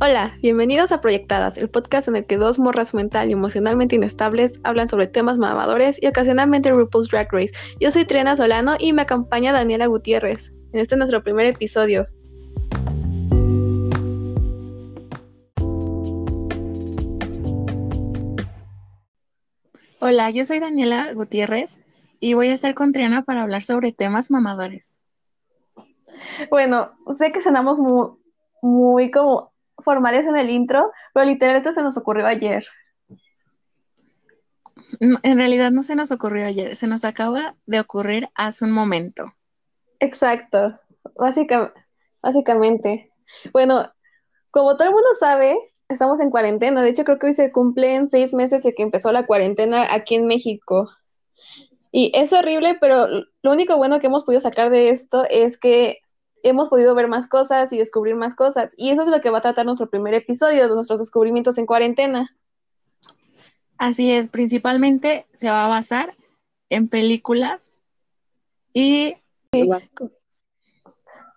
Hola, bienvenidos a Proyectadas, el podcast en el que dos morras mental y emocionalmente inestables hablan sobre temas mamadores y ocasionalmente RuPaul's Drag Race. Yo soy Triana Solano y me acompaña Daniela Gutiérrez. En este es nuestro primer episodio. Hola, yo soy Daniela Gutiérrez y voy a estar con Triana para hablar sobre temas mamadores. Bueno, sé que sonamos muy, muy como formales en el intro, pero literalmente se nos ocurrió ayer. en realidad no se nos ocurrió ayer, se nos acaba de ocurrir hace un momento. Exacto, básicamente. Bueno, como todo el mundo sabe, estamos en cuarentena. De hecho, creo que hoy se cumplen seis meses de que empezó la cuarentena aquí en México. Y es horrible, pero lo único bueno que hemos podido sacar de esto es que hemos podido ver más cosas y descubrir más cosas. Y eso es lo que va a tratar nuestro primer episodio de nuestros descubrimientos en cuarentena. Así es, principalmente se va a basar en películas y...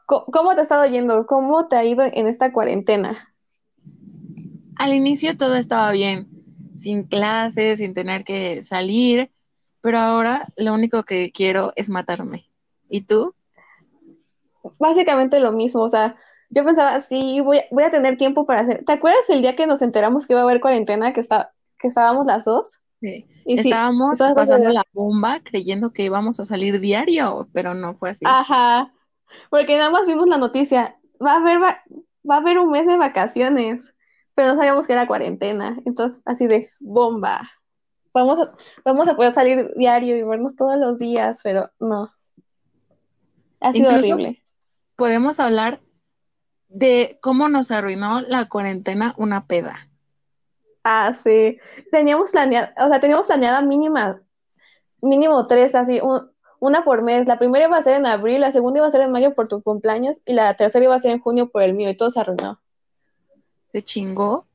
¿Cómo te ha estado yendo? ¿Cómo te ha ido en esta cuarentena? Al inicio todo estaba bien, sin clases, sin tener que salir, pero ahora lo único que quiero es matarme. ¿Y tú? Básicamente lo mismo, o sea, yo pensaba, sí, voy, voy a tener tiempo para hacer. ¿Te acuerdas el día que nos enteramos que iba a haber cuarentena, que, está, que estábamos las dos? Sí. Y estábamos pasando la bomba creyendo que íbamos a salir diario, pero no fue así. Ajá, porque nada más vimos la noticia, va a haber, va, a haber un mes de vacaciones, pero no sabíamos que era cuarentena, entonces así de bomba. Vamos a, vamos a poder salir diario y vernos todos los días, pero no. Ha sido horrible podemos hablar de cómo nos arruinó la cuarentena una peda. Ah, sí. Teníamos planeada, o sea, teníamos planeada mínima, mínimo tres, así, una por mes. La primera iba a ser en abril, la segunda iba a ser en mayo por tu cumpleaños y la tercera iba a ser en junio por el mío y todo se arruinó. Se chingó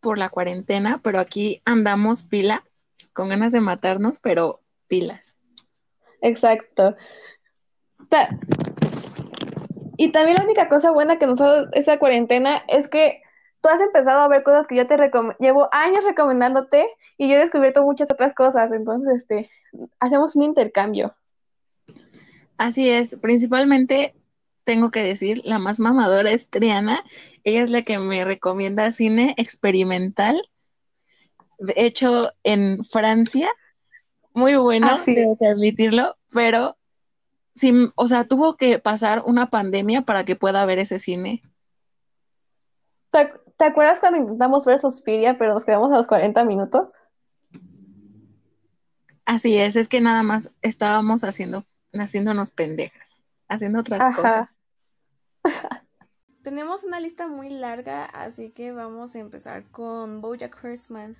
por la cuarentena, pero aquí andamos pilas, con ganas de matarnos, pero pilas. Exacto. Y también la única cosa buena que nos ha dado esa cuarentena es que tú has empezado a ver cosas que yo te llevo años recomendándote y yo he descubierto muchas otras cosas. Entonces, este, hacemos un intercambio. Así es, principalmente tengo que decir, la más mamadora es Triana. Ella es la que me recomienda cine experimental hecho en Francia. Muy bueno, debo admitirlo, pero o sea, tuvo que pasar una pandemia para que pueda ver ese cine. ¿Te, acuerdas cuando intentamos ver Suspiria, pero nos quedamos a los 40 minutos? Así es, es que nada más estábamos haciendo, haciéndonos pendejas, haciendo otras cosas. Tenemos una lista muy larga, así que vamos a empezar con Bojack Horseman.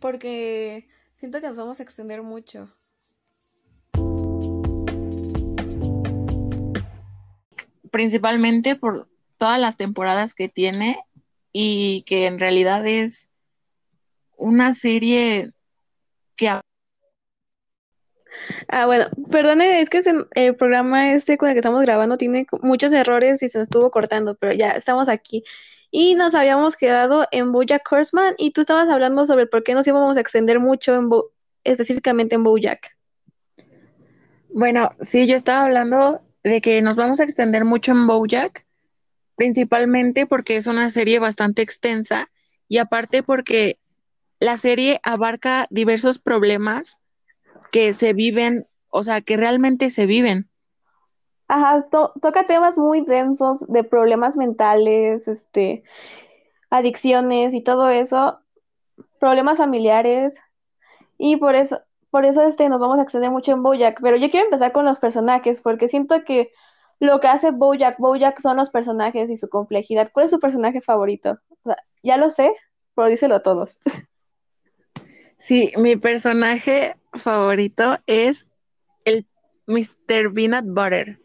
Porque siento que nos vamos a extender mucho. Principalmente por todas las temporadas que tiene y que en realidad es una serie que... Ah, bueno, perdone, es que el programa este con el que estamos grabando tiene muchos errores y se nos estuvo cortando, pero ya estamos aquí. Y nos habíamos quedado en Bojack Horseman y tú estabas hablando sobre por qué nos íbamos a extender mucho en específicamente en Bojack. Bueno, sí, yo estaba hablando de que nos vamos a extender mucho en Bojack, principalmente porque es una serie bastante extensa y aparte porque la serie abarca diversos problemas que se viven, o sea, que realmente se viven. Ajá, toca temas muy densos de problemas mentales, este, adicciones y todo eso, problemas familiares, y por eso, por eso este, nos vamos a extender mucho en Bojack, pero yo quiero empezar con los personajes, porque siento que lo que hace Bojack, Bojack son los personajes y su complejidad. ¿Cuál es su personaje favorito? ya lo sé, pero díselo a todos. Sí, mi personaje favorito es el Mr. Peanut Butter.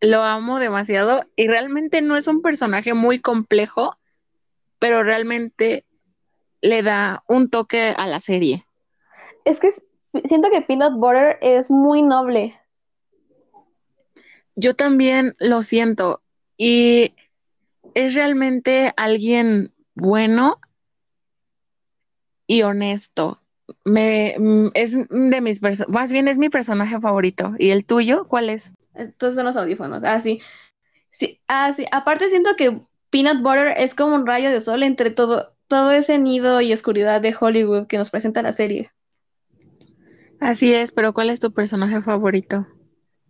Lo amo demasiado y realmente no es un personaje muy complejo, pero realmente le da un toque a la serie. Es que siento que Peanut Butter es muy noble. Yo también lo siento. Y es realmente alguien bueno y honesto. Me, mm, es de mis más bien es mi personaje favorito. ¿Y el tuyo cuál es? Entonces son los audífonos. Ah, sí. Sí, ah, sí. Aparte siento que Peanut Butter es como un rayo de sol entre todo, todo ese nido y oscuridad de Hollywood que nos presenta la serie. Así es, pero ¿cuál es tu personaje favorito?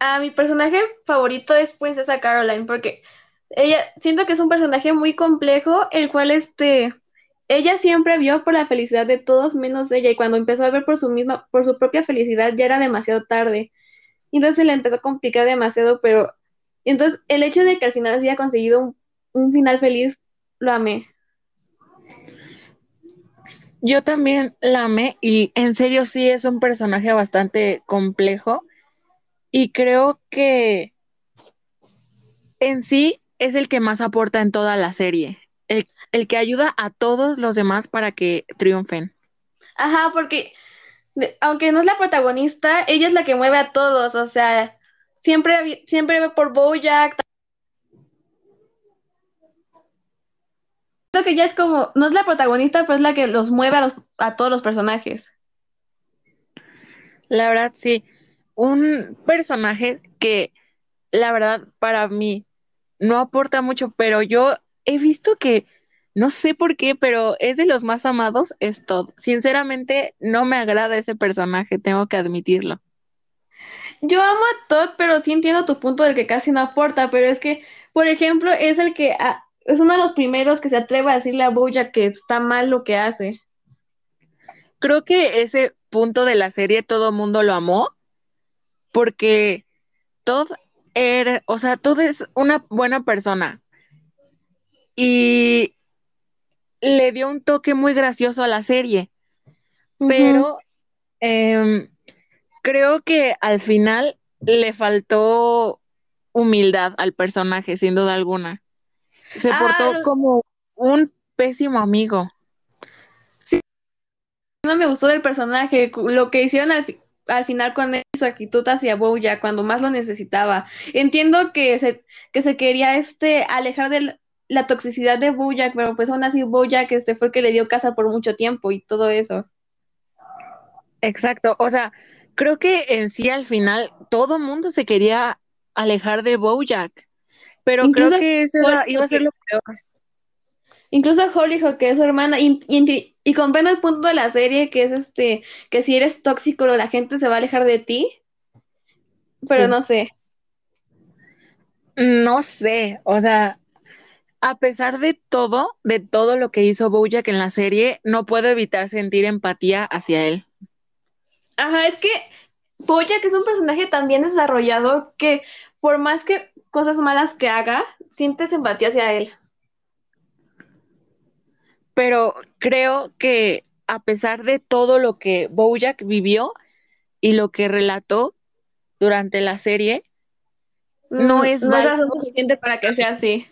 Ah, mi personaje favorito es Princesa Caroline, porque ella siento que es un personaje muy complejo, el cual este ella siempre vio por la felicidad de todos menos ella, y cuando empezó a ver por su misma, por su propia felicidad, ya era demasiado tarde. Entonces se le empezó a complicar demasiado, pero entonces el hecho de que al final haya conseguido un, un final feliz, lo amé. Yo también la amé y en serio sí es un personaje bastante complejo y creo que en sí es el que más aporta en toda la serie, el, el que ayuda a todos los demás para que triunfen. Ajá, porque aunque no es la protagonista, ella es la que mueve a todos, o sea, siempre, siempre por Bojack, que ya es como, no es la protagonista, pero es la que los mueve a, los, a todos los personajes. La verdad, sí. Un personaje que, la verdad, para mí no aporta mucho, pero yo he visto que, no sé por qué, pero es de los más amados, es Todd. Sinceramente, no me agrada ese personaje, tengo que admitirlo. Yo amo a Todd, pero sí entiendo tu punto de que casi no aporta, pero es que, por ejemplo, es el que es uno de los primeros que se atreve a decirle a Boya que está mal lo que hace. Creo que ese punto de la serie todo el mundo lo amó porque Todd era, o sea, Todd es una buena persona y le dio un toque muy gracioso a la serie, pero em, creo que al final le faltó humildad al personaje, sin duda alguna. Se portó ah, como un pésimo amigo. Sí. No me gustó del personaje, lo que hicieron al, final con su actitud hacia Boya cuando más lo necesitaba. Entiendo que se, que se quería este alejar de la toxicidad de Bojack, pero pues aún así Bojack este fue el que le dio casa por mucho tiempo y todo eso. Exacto, o sea, creo que en sí al final todo mundo se quería alejar de Bojack. Pero creo que eso iba a ser lo peor. Incluso Hollyhock, que es su hermana, y, y, comprendo el punto de la serie, que es este, que si eres tóxico, la gente se va a alejar de ti. Pero no sé. No sé, o sea, a pesar de todo, de todo lo que hizo Bojack en la serie, no puedo evitar sentir empatía hacia él. Ajá, es que Bojack es un personaje tan bien desarrollado que por más que cosas malas que haga, sientes empatía hacia él. Pero creo que a pesar de todo lo que Bojack vivió y lo que relató durante la serie, no es no suficiente para que sea así.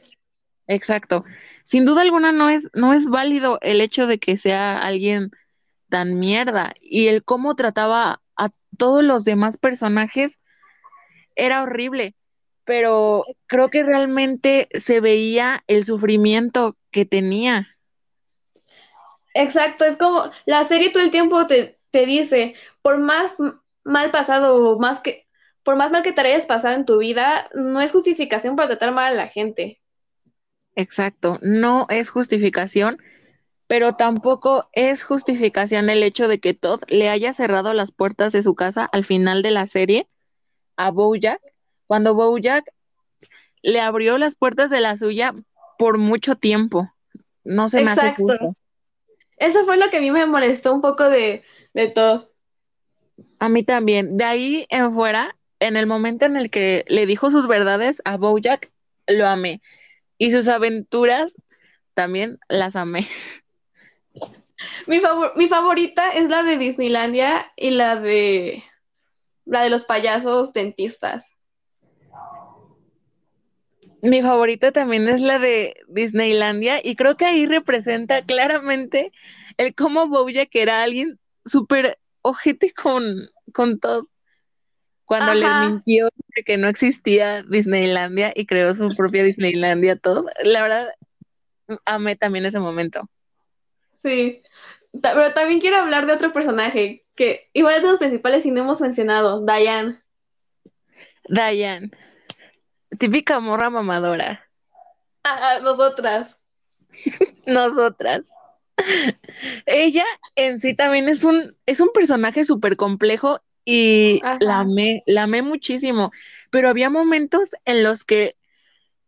Exacto. Sin duda alguna no es, no es válido el hecho de que sea alguien tan mierda y el cómo trataba a todos los demás personajes era horrible pero creo que realmente se veía el sufrimiento que tenía. Exacto, es como la serie todo el tiempo te, te dice, por más mal pasado o más que, por más mal que te hayas pasado en tu vida, no es justificación para tratar mal a la gente. Exacto, no es justificación, pero tampoco es justificación el hecho de que Todd le haya cerrado las puertas de su casa al final de la serie a Bojack cuando Bojack le abrió las puertas de la suya por mucho tiempo. No se me hace justo. Eso fue lo que a mí me molestó un poco de, todo. A mí también. De ahí en fuera, en el momento en el que le dijo sus verdades a Bojack, lo amé. Y sus aventuras también las amé. Mi, mi favorita es la de Disneylandia y la de la de los payasos dentistas. Mi favorita también es la de Disneylandia y creo que ahí representa claramente el cómo que era alguien súper ojete con, con todo. cuando les mintió que no existía Disneylandia y creó su propia Disneylandia, todo. La verdad, amé también ese momento. Sí, pero también quiero hablar de otro personaje que igual es de los principales y no hemos mencionado, Diane. Diane, típica morra mamadora. Ah, nosotras. nosotras. Ella en sí también es un, es un personaje súper complejo y la amé, la amé muchísimo, pero había momentos en los que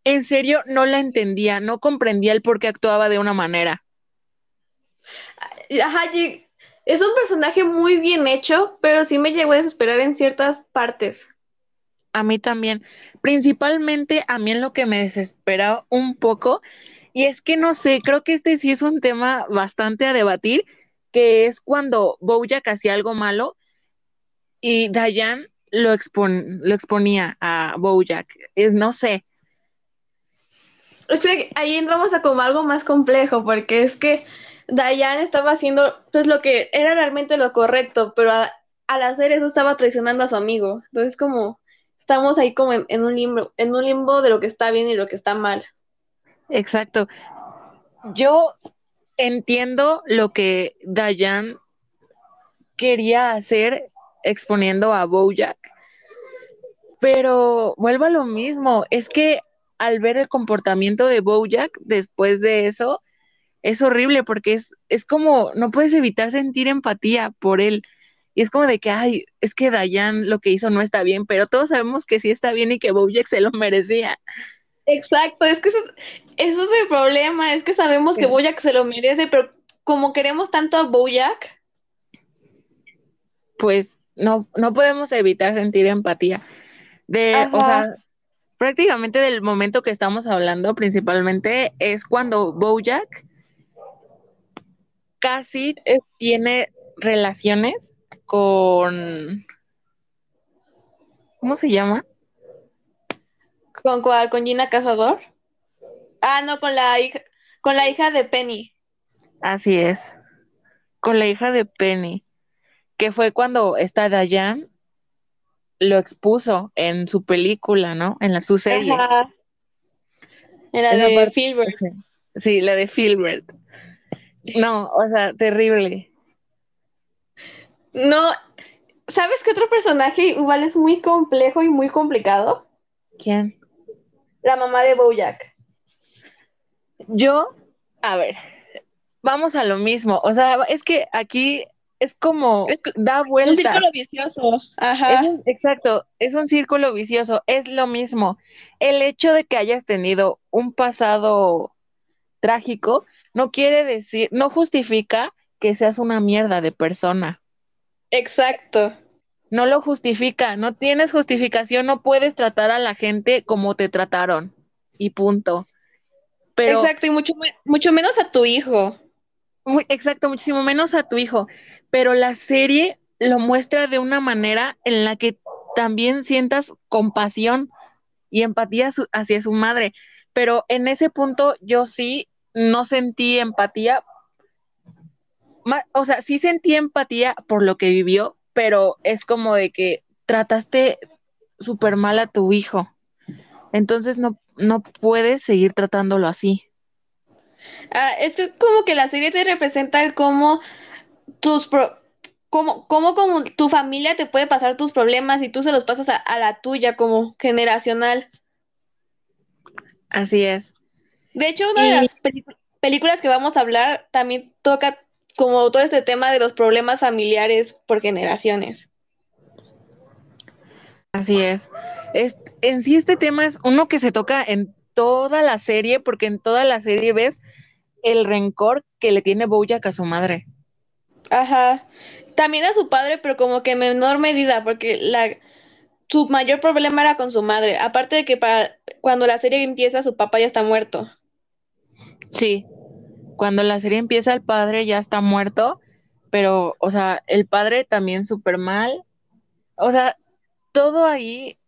en serio no la entendía, no comprendía el por qué actuaba de una manera. Ajá, es un personaje muy bien hecho, pero sí me llegó a desesperar en ciertas partes. A mí también. Principalmente a mí en lo que me desespera un poco, y es que no sé, creo que este sí es un tema bastante a debatir, que es cuando Bojack hacía algo malo y Diane lo, exponía a Bojack. Es, no sé. Es que ahí entramos a como algo más complejo, porque es que Diane estaba haciendo pues lo que era realmente lo correcto, pero al hacer eso estaba traicionando a su amigo. Entonces como estamos ahí como en, un limbo, en un limbo de lo que está bien y lo que está mal. Exacto. Yo entiendo lo que Diane quería hacer exponiendo a Bojack, pero vuelvo a lo mismo, es que al ver el comportamiento de Bojack después de eso, es horrible porque es, es como, no puedes evitar sentir empatía por él. Y es como de que, ay, es que Dayan lo que hizo no está bien, pero todos sabemos que sí está bien y que Bojack se lo merecía. Exacto, es que eso, es el problema, es que sabemos que Bojack se lo merece, pero como queremos tanto a Bojack, pues no, no podemos evitar sentir empatía. De, o sea, prácticamente del momento que estamos hablando, principalmente, es cuando Bojack casi tiene relaciones con... ¿Cómo se llama? ¿Con cuál? ¿Con Gina Cazador? Ah, no, con la hija, con la hija de Penny. Así es. Con la hija de Penny. Que fue cuando esta Dayan lo expuso en su película, ¿no? En la su serie. En la de Filbert. Sí, la de Filbert. No, o sea, terrible. No, ¿sabes qué otro personaje igual es muy complejo y muy complicado? ¿Quién? La mamá de Bojack. Yo, a ver, vamos a lo mismo. O sea, es que aquí es como da vuelta. Un círculo vicioso. Ajá. exacto, es un círculo vicioso. Es lo mismo. El hecho de que hayas tenido un pasado trágico, no quiere decir, no justifica que seas una mierda de persona. Exacto. No lo justifica, no tienes justificación, no puedes tratar a la gente como te trataron. Y punto. Pero, exacto, y mucho, mucho menos a tu hijo. Muy, exacto, muchísimo menos a tu hijo. Pero la serie lo muestra de una manera en la que también sientas compasión y empatía hacia su madre. Pero en ese punto yo sí no sentí empatía. O sea, sí sentí empatía por lo que vivió, pero es como de que trataste súper mal a tu hijo. Entonces no, no puedes seguir tratándolo así. Ah, es como que la serie te representa el cómo tus cómo, cómo, como tu familia te puede pasar tus problemas y tú se los pasas a, a la tuya como generacional. Así es. De hecho, una de las películas que vamos a hablar también toca como todo este tema de los problemas familiares por generaciones. Así es. en sí este tema es uno que se toca en toda la serie, porque en toda la serie ves el rencor que le tiene Bojack a su madre. Ajá. También a su padre, pero como que en menor medida, porque la, su mayor problema era con su madre. Aparte de que para, cuando la serie empieza, su papá ya está muerto. Sí, cuando la serie empieza el padre ya está muerto, pero, o sea, el padre también súper mal. O sea, todo ahí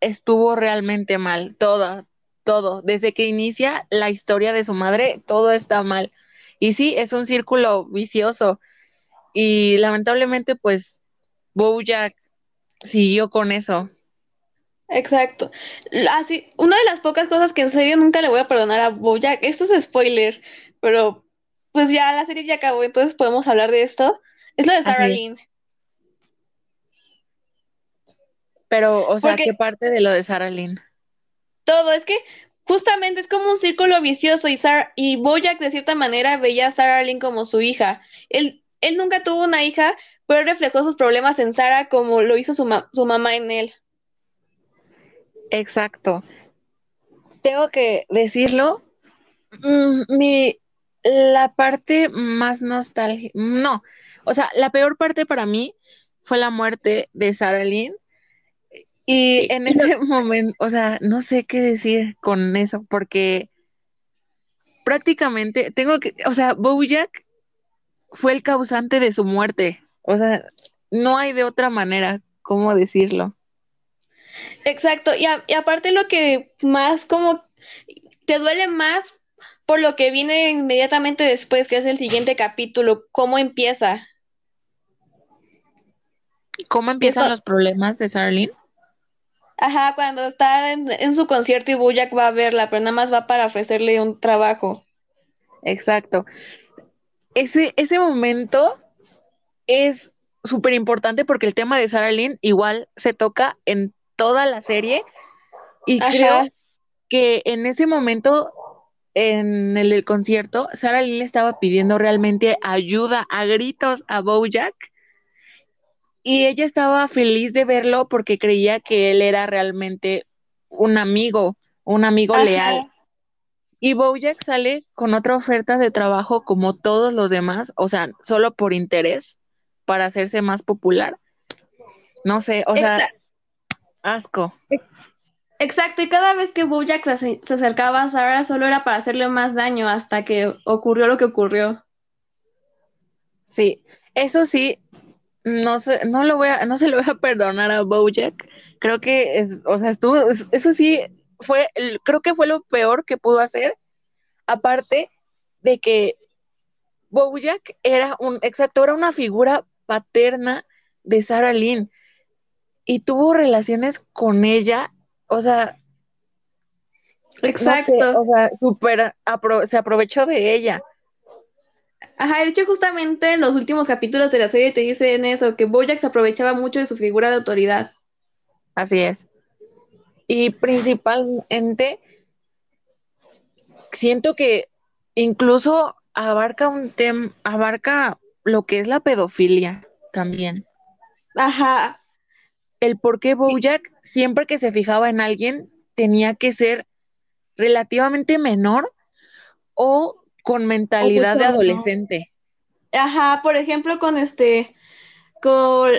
estuvo realmente mal, todo, todo. Desde que inicia la historia de su madre, todo está mal. Y sí, es un círculo vicioso. Y lamentablemente, pues, Bojack siguió con eso. Exacto. Así, una de las pocas cosas que en serio nunca le voy a perdonar a Bojack, esto es spoiler, pero pues ya la serie ya acabó, entonces podemos hablar de esto. Es lo de Sarah Lynn. Pero, o sea, ¿qué parte de lo de Sarah Lynn? Todo, es que justamente es como un círculo vicioso y, Sarah, y Bojack de cierta manera veía a Sarah Lynn como su hija. Él, él nunca tuvo una hija, pero reflejó sus problemas en Sarah como lo hizo su, su mamá en él. Exacto. Tengo que decirlo, mm, mi, la parte más nostálgica, no, o sea, la peor parte para mí fue la muerte de Sarah Lynn y en ese momento, o sea, no sé qué decir con eso, porque prácticamente tengo que, o sea, Bojack fue el causante de su muerte. O sea, no hay de otra manera cómo decirlo. Exacto, y, y aparte lo que más como te duele más por lo que viene inmediatamente después, que es el siguiente capítulo, cómo empieza. ¿Cómo empiezan los problemas de Sarlene? Ajá, cuando está en, su concierto y Bojack va a verla, pero nada más va para ofrecerle un trabajo. Exacto. Ese, ese momento es súper importante porque el tema de Sarah Lynn igual se toca en toda la serie y creo que en ese momento en el, el, concierto Sarah Lynn le estaba pidiendo realmente ayuda a gritos a Bojack y ella estaba feliz de verlo porque creía que él era realmente un amigo, un amigo leal. Y Bojack sale con otra oferta de trabajo como todos los demás, o sea, solo por interés, para hacerse más popular. No sé, o sea, asco. Exacto, y cada vez que Bojack se, se, acercaba a Sarah solo era para hacerle más daño hasta que ocurrió lo que ocurrió. Sí, eso sí, no se, no lo voy a, no se lo voy a perdonar a Bojack. Creo que es, o sea, estuvo, eso sí fue, creo que fue lo peor que pudo hacer. Aparte de que Bojack era un, exacto, era una figura paterna de Sarah Lynn y tuvo relaciones con ella, o sea, exacto, o sea, super se aprovechó de ella. Ajá, de hecho justamente en los últimos capítulos de la serie te dicen eso, que Bojack se aprovechaba mucho de su figura de autoridad. Así es. Y principalmente siento que incluso abarca un tema, abarca lo que es la pedofilia también. Ajá. El por qué Bojack siempre que se fijaba en alguien tenía que ser relativamente menor o con mentalidad de adolescente. Ajá, por ejemplo, con este, con,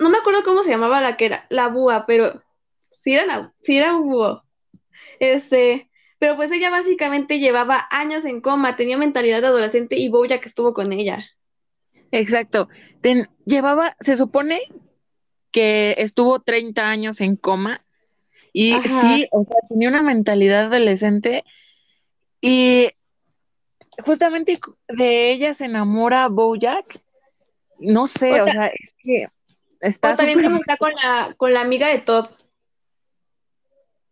no me acuerdo cómo se llamaba la que era, la búa, pero sí era, sí era un búho. Este, pero pues ella básicamente llevaba años en coma, tenía mentalidad de adolescente y que estuvo con ella. Exacto. llevaba, se supone que estuvo 30 años en coma y sí, o sea, tenía una mentalidad adolescente y justamente de ella se enamora Bojack. No sé, o, sea, es que está. también está con la, con la amiga de Todd.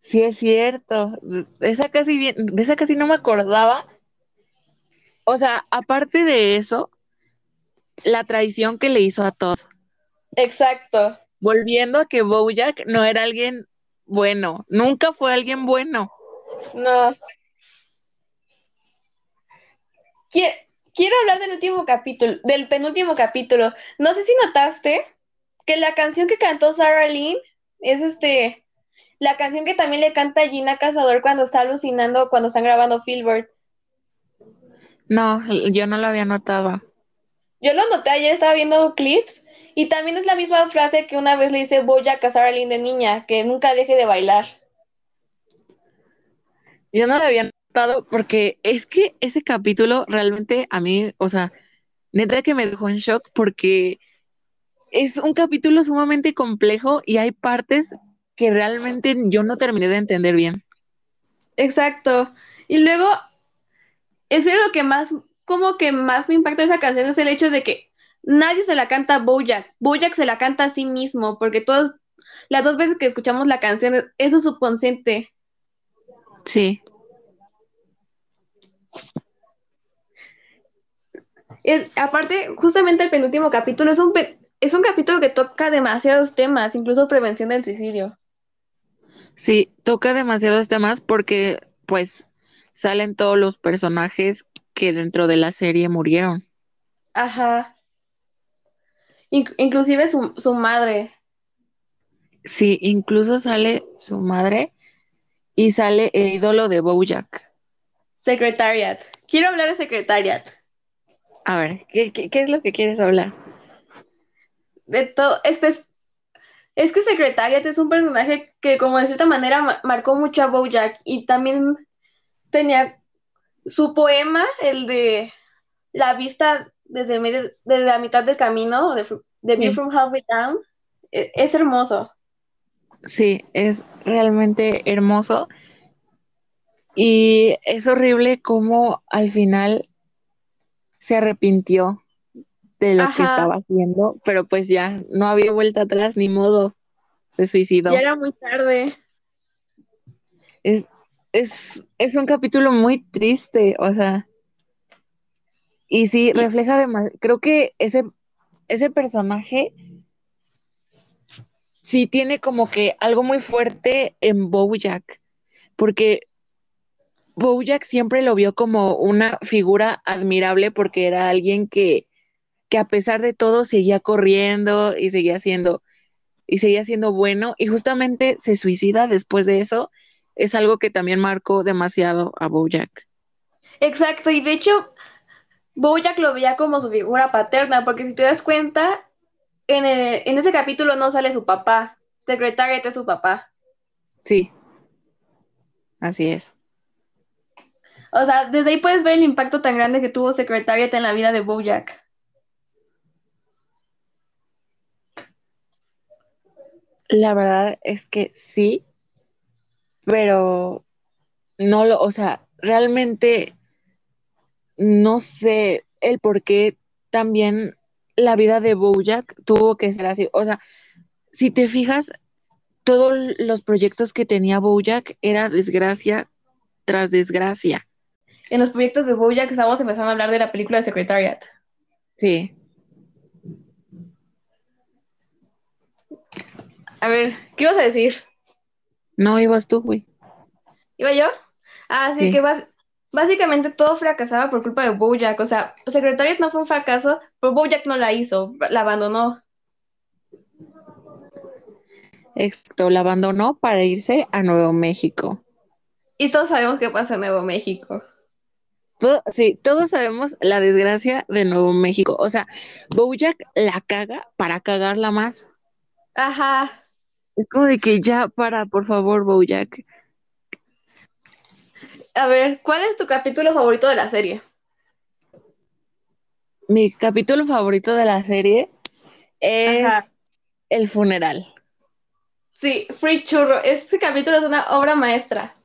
Sí, es cierto. Esa casi bien, de esa casi no me acordaba. O sea, aparte de eso, la traición que le hizo a Todd. Exacto. Volviendo a que Bojack no era alguien bueno, nunca fue alguien bueno. No, Quiero, hablar del último capítulo, del penúltimo capítulo. No sé si notaste que la canción que cantó Sarah Lynn es este la canción que también le canta Gina Cazador cuando está alucinando cuando están grabando Filbert. No, yo no lo había notado. Yo lo noté ayer, estaba viendo clips y también es la misma frase que una vez le dice voy a casar a Lynn de niña, que nunca deje de bailar. Yo no lo había porque es que ese capítulo realmente a mí, o sea, neta que me dejó en shock porque es un capítulo sumamente complejo y hay partes que realmente yo no terminé de entender bien. Exacto. Y luego, es lo que más, como que más me impacta esa canción es el hecho de que nadie se la canta a Bojack. Bojack se la canta a sí mismo, porque todos las dos veces que escuchamos la canción, es su subconsciente. Sí. aparte, justamente el penúltimo capítulo es un, es un capítulo que toca demasiados temas, incluso prevención del suicidio. Sí, toca demasiados temas porque pues salen todos los personajes que dentro de la serie murieron. Ajá. Inclusive su, su madre. Sí, incluso sale su madre y sale el ídolo de Bojack. Secretariat. Quiero hablar de Secretariat. A ver, ¿qué, qué, es lo que quieres hablar? De todo, este es, es que Secretariat es un personaje que como de cierta manera marcó mucho a Bojack y también tenía su poema, el de la vista desde, el medio, desde la mitad del camino, de, de View from Halfway Down, e, es hermoso. Sí, es realmente hermoso. Y es horrible cómo al final se arrepintió de lo que estaba haciendo, pero pues ya no había vuelta atrás, ni modo, se suicidó. Ya era muy tarde. Es, es, es un capítulo muy triste, o sea, y sí, refleja además, creo que ese, ese personaje sí tiene como que algo muy fuerte en Bojack, porque Bojack siempre lo vio como una figura admirable porque era alguien que, que a pesar de todo seguía corriendo y seguía siendo y seguía siendo bueno y justamente se suicida después de eso es algo que también marcó demasiado a Bojack. Exacto, y de hecho Bojack lo veía como su figura paterna, porque si te das cuenta, en, en ese capítulo no sale su papá, Secretariat es su papá. Sí, así es. O sea, desde ahí puedes ver el impacto tan grande que tuvo Secretariat en la vida de Bojack. La verdad es que sí, pero no lo, o sea, realmente no sé el por qué también la vida de Bojack tuvo que ser así. O sea, si te fijas, todos los proyectos que tenía Bojack era desgracia tras desgracia. En los proyectos de Bojack estamos empezando a hablar de la película de Secretariat. Sí. A ver, ¿qué ibas a decir? No, ibas tú, güey. ¿Iba yo? Ah, sí, que vas, básicamente todo fracasaba por culpa de Bojack. O sea, Secretariat no fue un fracaso, pero Bojack no la hizo, la abandonó. Exacto, la abandonó para irse a Nuevo México. Y todos sabemos qué pasa en Nuevo México. sí, todos sabemos la desgracia de Nuevo México. O sea, Bojack la caga para cagarla más. Ajá. Es como de que ya para, por favor, Bojack. A ver, ¿cuál es tu capítulo favorito de la serie? Mi capítulo favorito de la serie es el funeral. Sí, Free Churro. Este capítulo es una obra maestra.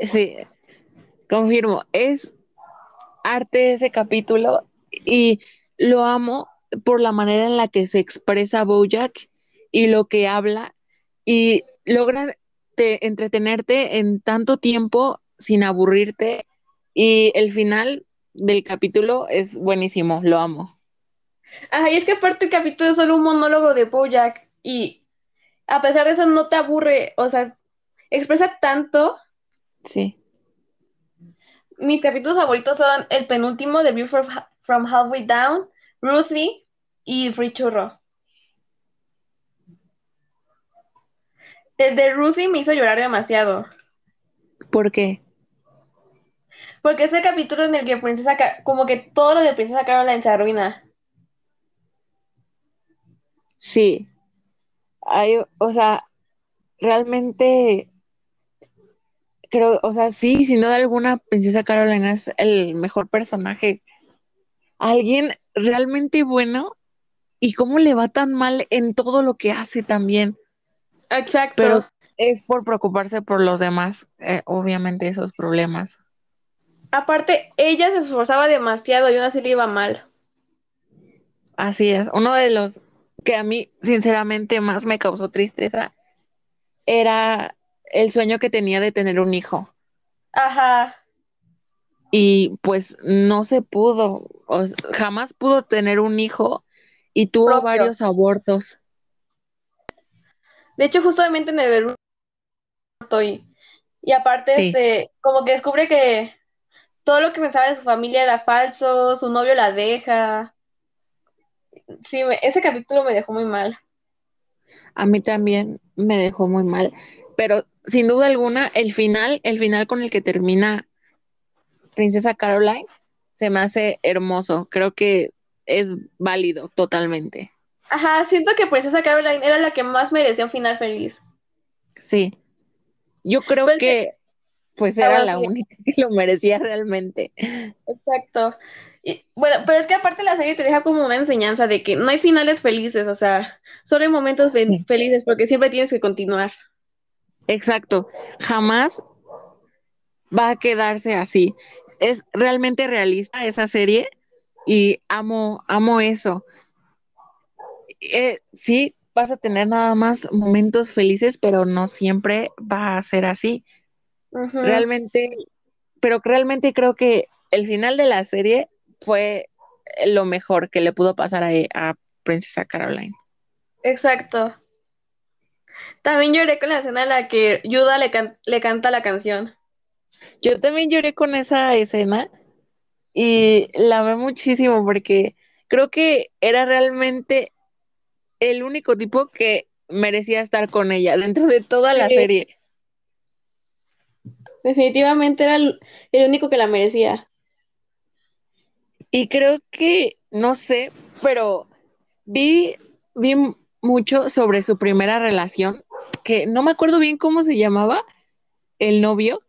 Sí, confirmo. Es arte ese capítulo y lo amo por la manera en la que se expresa Bojack y lo que habla y logra entretenerte en tanto tiempo sin aburrirte y el final del capítulo es buenísimo, lo amo. Ay, es que aparte el capítulo es solo un monólogo de Bojack y a pesar de eso no te aburre, o sea, expresa tanto. Sí. Mis capítulos favoritos son el penúltimo de View from, Halfway Down, Ruthie y Free Churro. El de Ruthie me hizo llorar demasiado. ¿Por qué? Porque es el capítulo en el que Princesa, como que todo lo de Princesa Caroline se arruina. Sí. Hay, o sea, realmente creo, o sea, sí, sin duda alguna, Princesa Caroline es el mejor personaje. Alguien realmente bueno y cómo le va tan mal en todo lo que hace también. Exacto. Pero es por preocuparse por los demás, eh, obviamente esos problemas. Aparte, ella se esforzaba demasiado y aún así le iba mal. Así es. Uno de los que a mí sinceramente más me causó tristeza era el sueño que tenía de tener un hijo. Ajá. Y pues no se pudo, jamás pudo tener un hijo y tuvo varios abortos. De hecho, justamente en el estoy. Y aparte, este, como que descubre que todo lo que pensaba de su familia era falso, su novio la deja. Sí, ese capítulo me dejó muy mal. A mí también me dejó muy mal, pero sin duda alguna, el final, el final con el que termina Princesa Caroline, se me hace hermoso. Creo que es válido totalmente. Ajá, siento que Princesa Caroline era la que más merecía un final feliz. Sí. Yo creo pues que pues era la única que lo merecía realmente. Exacto. Y, bueno, pero es que aparte la serie te deja como una enseñanza de que no hay finales felices, o sea, solo hay momentos felices porque siempre tienes que continuar. Exacto. Jamás va a quedarse así. Es realmente realista esa serie y amo, amo eso. Eh, sí, vas a tener nada más momentos felices, pero no siempre va a ser así. Realmente, pero realmente creo que el final de la serie fue lo mejor que le pudo pasar a, a Princesa Caroline. Exacto. También lloré con la escena en la que Yuda le, le canta la canción. Yo también lloré con esa escena y la amé muchísimo porque creo que era realmente el único tipo que merecía estar con ella dentro de toda la serie. Definitivamente era el, único que la merecía. Y creo que, no sé, pero vi, vi mucho sobre su primera relación, que no me acuerdo bien cómo se llamaba el novio,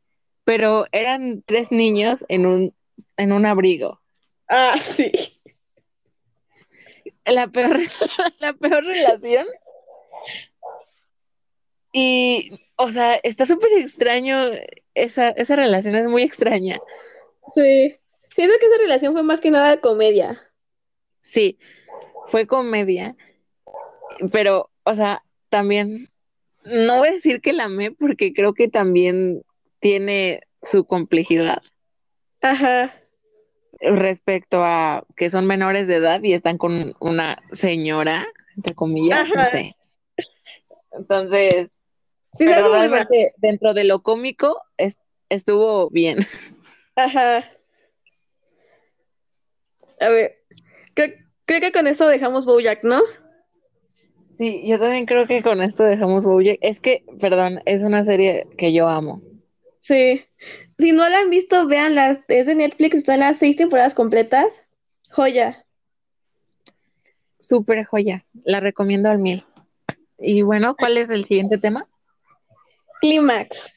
pero eran tres niños en un, en un abrigo. Ah, sí la peor, la peor relación. Y, o sea, está súper extraño, esa, esa relación es muy extraña. Sí, siento que esa relación fue más que nada comedia. Sí, fue comedia, pero, o sea, también, no voy a decir que la amé porque creo que también tiene su complejidad. Ajá respecto a que son menores de edad y están con una señora, entre comillas, no sé. Entonces, pero realmente dentro de lo cómico estuvo bien. Ajá. A ver, creo, que con esto dejamos Bojack, ¿no? Sí, yo también creo que con esto dejamos Bojack. Es que, perdón, es una serie que yo amo. Sí. Si no la han visto, veanla. Es de Netflix, están las seis temporadas completas. Joya. Súper joya. La recomiendo al mil. Y bueno, ¿cuál es el siguiente tema? Clímax.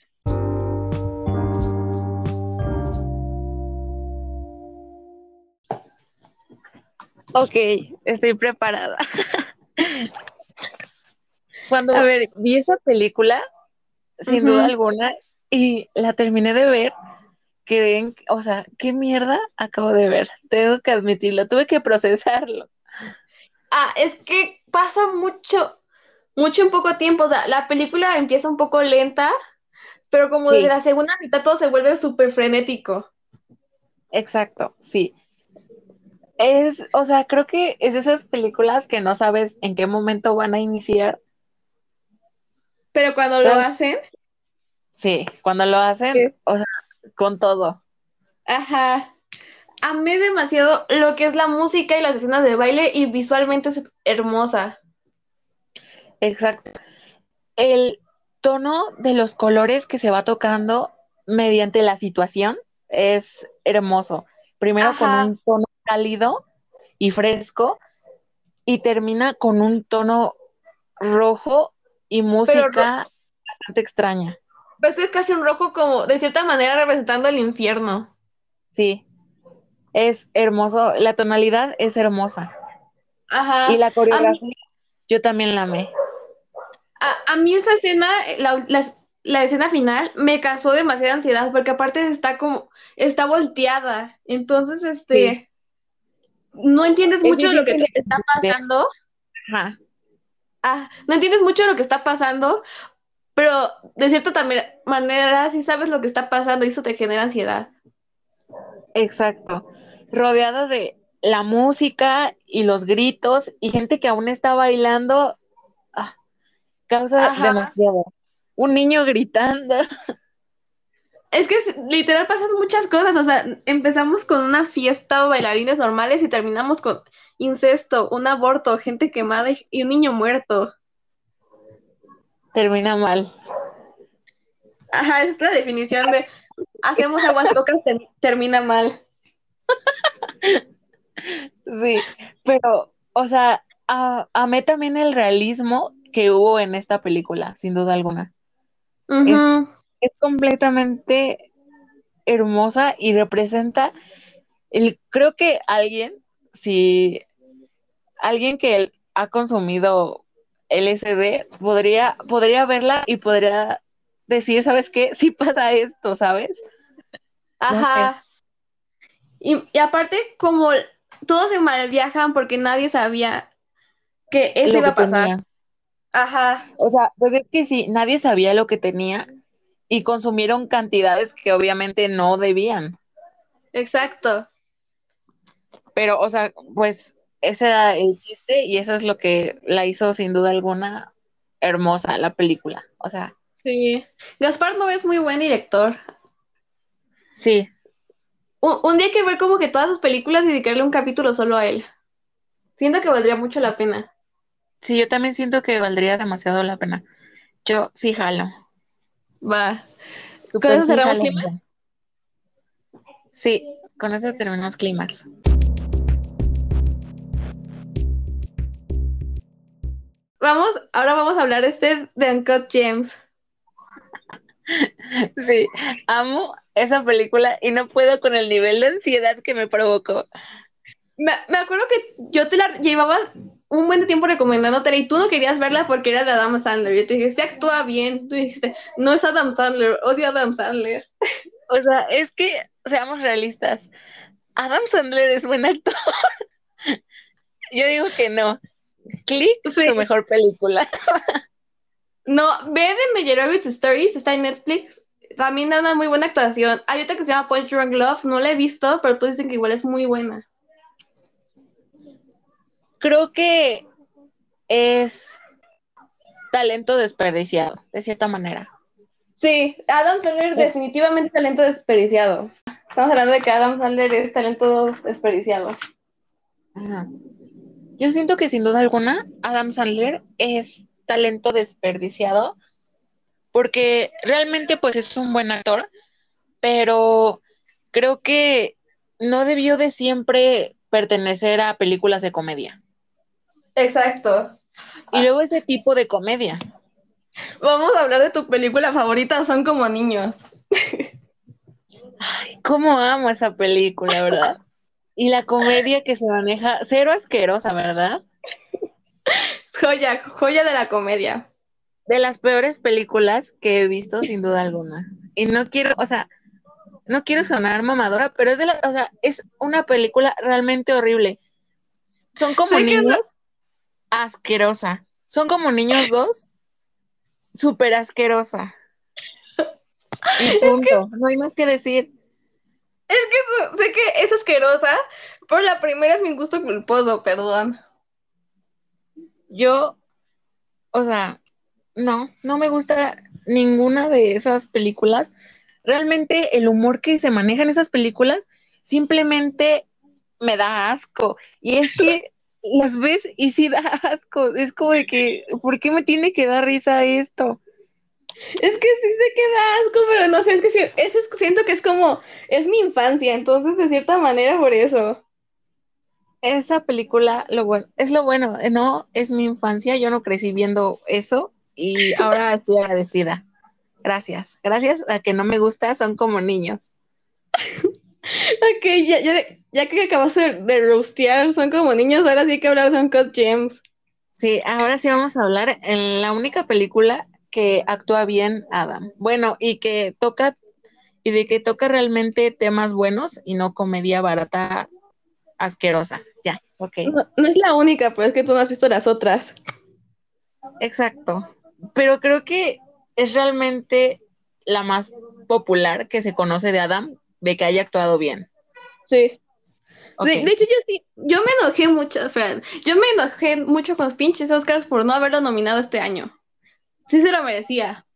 Ok, estoy preparada. Cuando vi esa película, sin duda alguna, y la terminé de ver, que o sea, qué mierda acabo de ver, tengo que admitirlo, tuve que procesarlo. Ah, es que pasa mucho, mucho en poco tiempo, o sea, la película empieza un poco lenta, pero como desde la segunda mitad todo se vuelve súper frenético. Exacto, sí. Es, o sea, creo que es de esas películas que no sabes en qué momento van a iniciar. Pero cuando lo hacen, Sí, cuando lo hacen, o sea, con todo. Ajá. Amé demasiado lo que es la música y las escenas de baile y visualmente es hermosa. Exacto. El tono de los colores que se va tocando mediante la situación es hermoso. Primero con un tono cálido y fresco y termina con un tono rojo y música bastante extraña. Que es casi un rojo como, de cierta manera, representando el infierno. Sí, es hermoso, la tonalidad es hermosa. Ajá. Y la coreografía, yo también la amé. A, mí esa escena, la, escena final, me causó demasiada ansiedad, porque aparte está como, está volteada. Entonces, este, no entiendes mucho lo que te está pasando. Ajá. ah, no entiendes mucho de lo que está pasando, pero de cierta también manera sí sabes lo que está pasando y eso te genera ansiedad. Exacto. Rodeado de la música y los gritos y gente que aún está bailando, ah, causa Ajá. demasiado. Un niño gritando. Es que literal pasan muchas cosas, o sea, empezamos con una fiesta o bailarines normales y terminamos con incesto, un aborto, gente quemada y, un niño muerto. Termina mal. Ajá, es la definición de hacemos aguas locas, ter- termina mal. Sí, pero, o sea, a- amé también el realismo que hubo en esta película, sin duda alguna. Ujú. Es completamente hermosa y representa el, creo que alguien, si alguien que ha consumido LSD podría, podría verla y podría decir, ¿sabes qué? Sí pasa esto, ¿sabes? Ajá. Y, y aparte, como todos se malviajan porque nadie sabía que eso Lo iba a pasar. tenía. Ajá, O sea, pues es que sí, nadie sabía lo que tenía y consumieron cantidades que obviamente no debían. exacto. Pero, o sea, pues ese era el chiste y eso es lo que la hizo sin duda alguna hermosa la película. O sea, Sí. Gaspar no es muy buen director. sí, Un, un día hay que ver como que todas sus películas y dedicarle un capítulo solo a él. Siento que valdría mucho la pena. Sí, yo también siento que valdría demasiado la pena. Yo sí jalo. Va. ¿Con Súper eso sí cerramos jalo. Clímax? Sí, con eso terminamos clímax. Vamos, ahora vamos a hablar este de Uncut Gems. Sí, amo esa película y no puedo con el nivel de ansiedad que me provocó. Me, me acuerdo que yo te la llevaba un buen tiempo recomendándotela y tú no querías verla porque era de Adam Sandler. Yo te dije, sí actúa bien. Tú dijiste, no es Adam Sandler, odio a Adam Sandler. O sea, es que seamos realistas. Adam Sandler es buen actor. Yo digo que no. Click, Sí. su mejor película. No, ve de Meyerowitz Stories, está en Netflix. También da una muy buena actuación. Hay otra que se llama Punch Drunk Love, no la he visto, pero todos dicen que igual es muy buena. Creo que es talento desperdiciado, de cierta manera. Sí, Adam Sandler definitivamente es talento desperdiciado. Estamos hablando de que Adam Sandler es talento desperdiciado. Ajá. Yo siento que sin duda alguna Adam Sandler es talento desperdiciado porque realmente pues es un buen actor, pero creo que no debió de siempre pertenecer a películas de comedia. Exacto. Y luego ese tipo de comedia. Vamos a hablar de tu película favorita, Son como niños. Ay, cómo amo esa película, ¿verdad? Y la comedia que se maneja, cero asquerosa, ¿verdad? Joya, joya de la comedia. De las peores películas que he visto, sin duda alguna. Y no quiero, o sea, no quiero sonar mamadora, pero es de la, o sea, es una película realmente horrible. Son como niños asquerosa. Son como niños dos, súper asquerosa. Y punto. No hay más que decir. Sé que es asquerosa, pero la primera es mi gusto culposo, perdón. Yo, o sea, no, no me gusta ninguna de esas películas. Realmente el humor que se maneja en esas películas simplemente me da asco. Y es que las ves y sí da asco. Es como de que, ¿por qué me tiene que dar risa esto? Es que sí se queda asco, pero no sé, es que es- siento que es como, es mi infancia, entonces de cierta manera por eso. Esa película, lo bueno, es lo bueno, no, es mi infancia, yo no crecí viendo eso y ahora estoy agradecida. Gracias, gracias a que no me gusta, son como niños. Ok, ya, ya, ya que acabaste de, de son como niños, ahora sí hay que hablar de Uncut Gems. Sí, ahora sí vamos a hablar en la única película que actúa bien Adam. Bueno, y que toca, y de que toca realmente temas buenos y no comedia barata asquerosa. Ya, ok. No, no es la única, pero es que tú no has visto las otras. Exacto. Pero creo que es realmente la más popular que se conoce de Adam, de que haya actuado bien. Sí. De, hecho, yo sí, yo me enojé mucho, Fran. Yo me enojé mucho con los pinches Oscars por no haberlo nominado este año. Sí se lo merecía.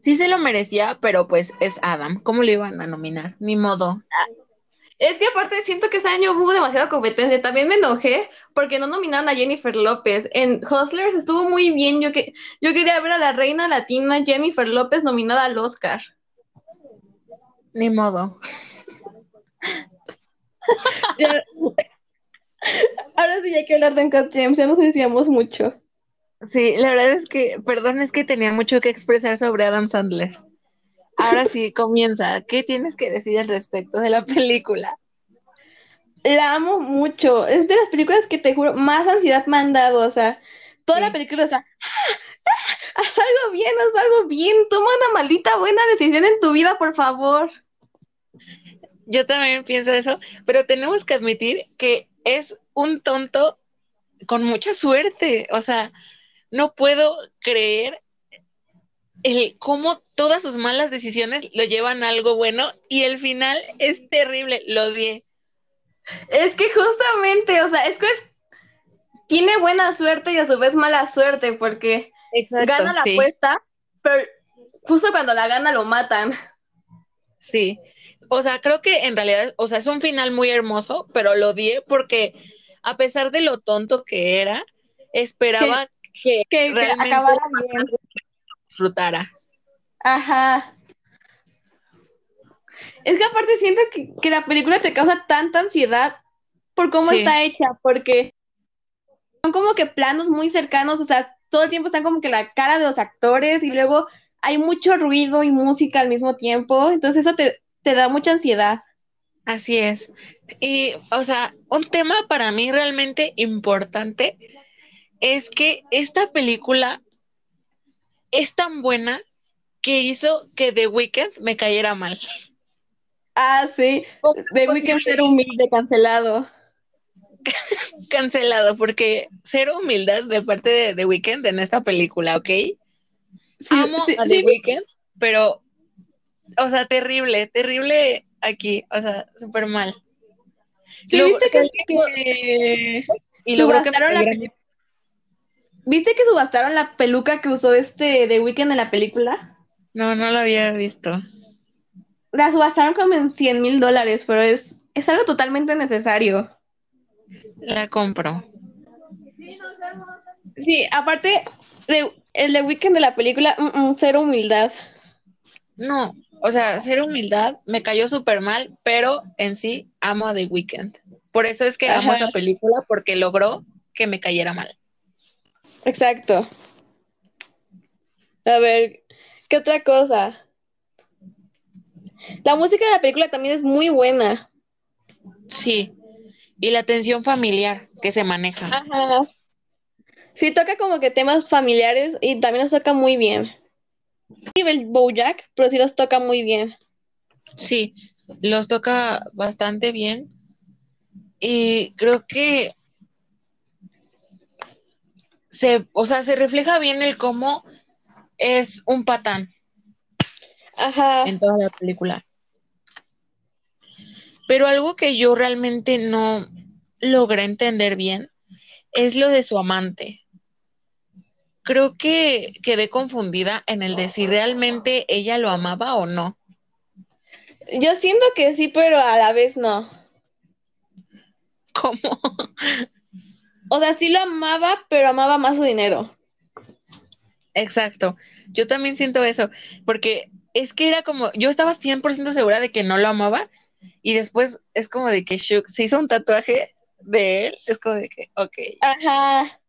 Sí se lo merecía, pero pues es Adam. ¿Cómo le iban a nominar? Ni modo. Es que aparte siento que este año hubo demasiada competencia. También me enojé porque no nominaron a Jennifer López. En Hustlers estuvo muy bien. Yo, que, yo quería ver a la reina latina Jennifer López nominada al Oscar. Ni modo. Ahora sí hay que hablar de Uncut James, ya nos decíamos mucho. Sí, la verdad es que, perdón, es que tenía mucho que expresar sobre Adam Sandler. Ahora sí, comienza. ¿Qué tienes que decir al respecto de la película? La amo mucho. Es de las películas que te juro más ansiedad me han dado. O sea, toda la película, o sea, haz algo bien, haz algo bien. Toma una maldita buena decisión en tu vida, por favor. Yo también pienso eso, pero tenemos que admitir que es un tonto con mucha suerte. O sea, no puedo creer el cómo todas sus malas decisiones lo llevan a algo bueno y el final es terrible, lo odié. Es que justamente, o sea, es que tiene buena suerte y a su vez mala suerte porque gana la apuesta, pero justo cuando la gana lo matan. Sí, o sea, creo que en realidad, o sea, es un final muy hermoso, pero lo odié porque a pesar de lo tonto que era, esperaba que, realmente acabara bien. disfrutara. Ajá. Es que aparte siento que, la película te causa tanta ansiedad por cómo está hecha, porque son como que planos muy cercanos, o sea, todo el tiempo están como que la cara de los actores y luego hay mucho ruido y música al mismo tiempo, entonces eso te, te da mucha ansiedad. Así es. Y, o sea, un tema para mí realmente importante es que esta película es tan buena que hizo que The Weeknd me cayera mal. Ah, sí. The Weeknd ser humilde, cancelado. cancelado, porque cero humildad de parte de The Weeknd en esta película, ¿ok? Amo a The Weeknd, pero, o sea, terrible, terrible aquí, o sea, súper mal. viste que, y la ¿Viste que subastaron la peluca que usó este The Weeknd en la película? No, no lo había visto. La subastaron como en 100 mil dólares, pero es, es algo totalmente necesario. La compro. Sí, aparte, de, el The Weeknd de la película, mm, mm, cero humildad. No, o sea, ser humildad me cayó súper mal, pero en sí amo a The Weeknd. Por eso es que amo esa película, porque logró que me cayera mal. Exacto. A ver, ¿qué otra cosa? La música de la película también es muy buena. Sí, y la tensión familiar que se maneja. Ajá. Sí, toca como que temas familiares y también los toca muy bien nivel Bojack, pero sí los toca muy bien. Sí, los toca bastante bien. Y creo que se, o sea, se refleja bien el cómo es un patán. Ajá. En toda la película. Pero algo que yo realmente no logré entender bien es lo de su amante creo que quedé confundida en el de si realmente ella lo amaba o no. Yo siento que sí, pero a la vez no. ¿Cómo? O sea, sí lo amaba, pero amaba más su dinero. Exacto. Yo también siento eso, porque es que era como, yo estaba 100% segura de que no lo amaba y después es como de que Shuk se hizo un tatuaje de él, es como de que, ok. Ajá.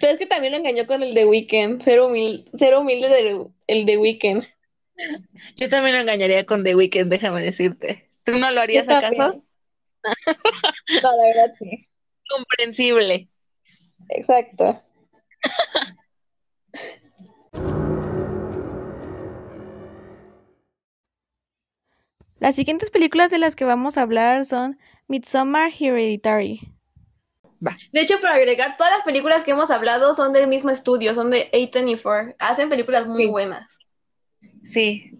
Pero es que también lo engañó con el de Weekend. Cero, humilde del, el de Weekend. Yo también lo engañaría con The Weeknd, déjame decirte. ¿Tú no lo harías acaso? no, la verdad sí. Comprensible. Exacto. Las siguientes películas de las que vamos a hablar son Midsommar Hereditary. Va. De hecho, para agregar, todas las películas que hemos hablado son del mismo estudio, son de A24. Hacen películas muy Sí. buenas. Sí.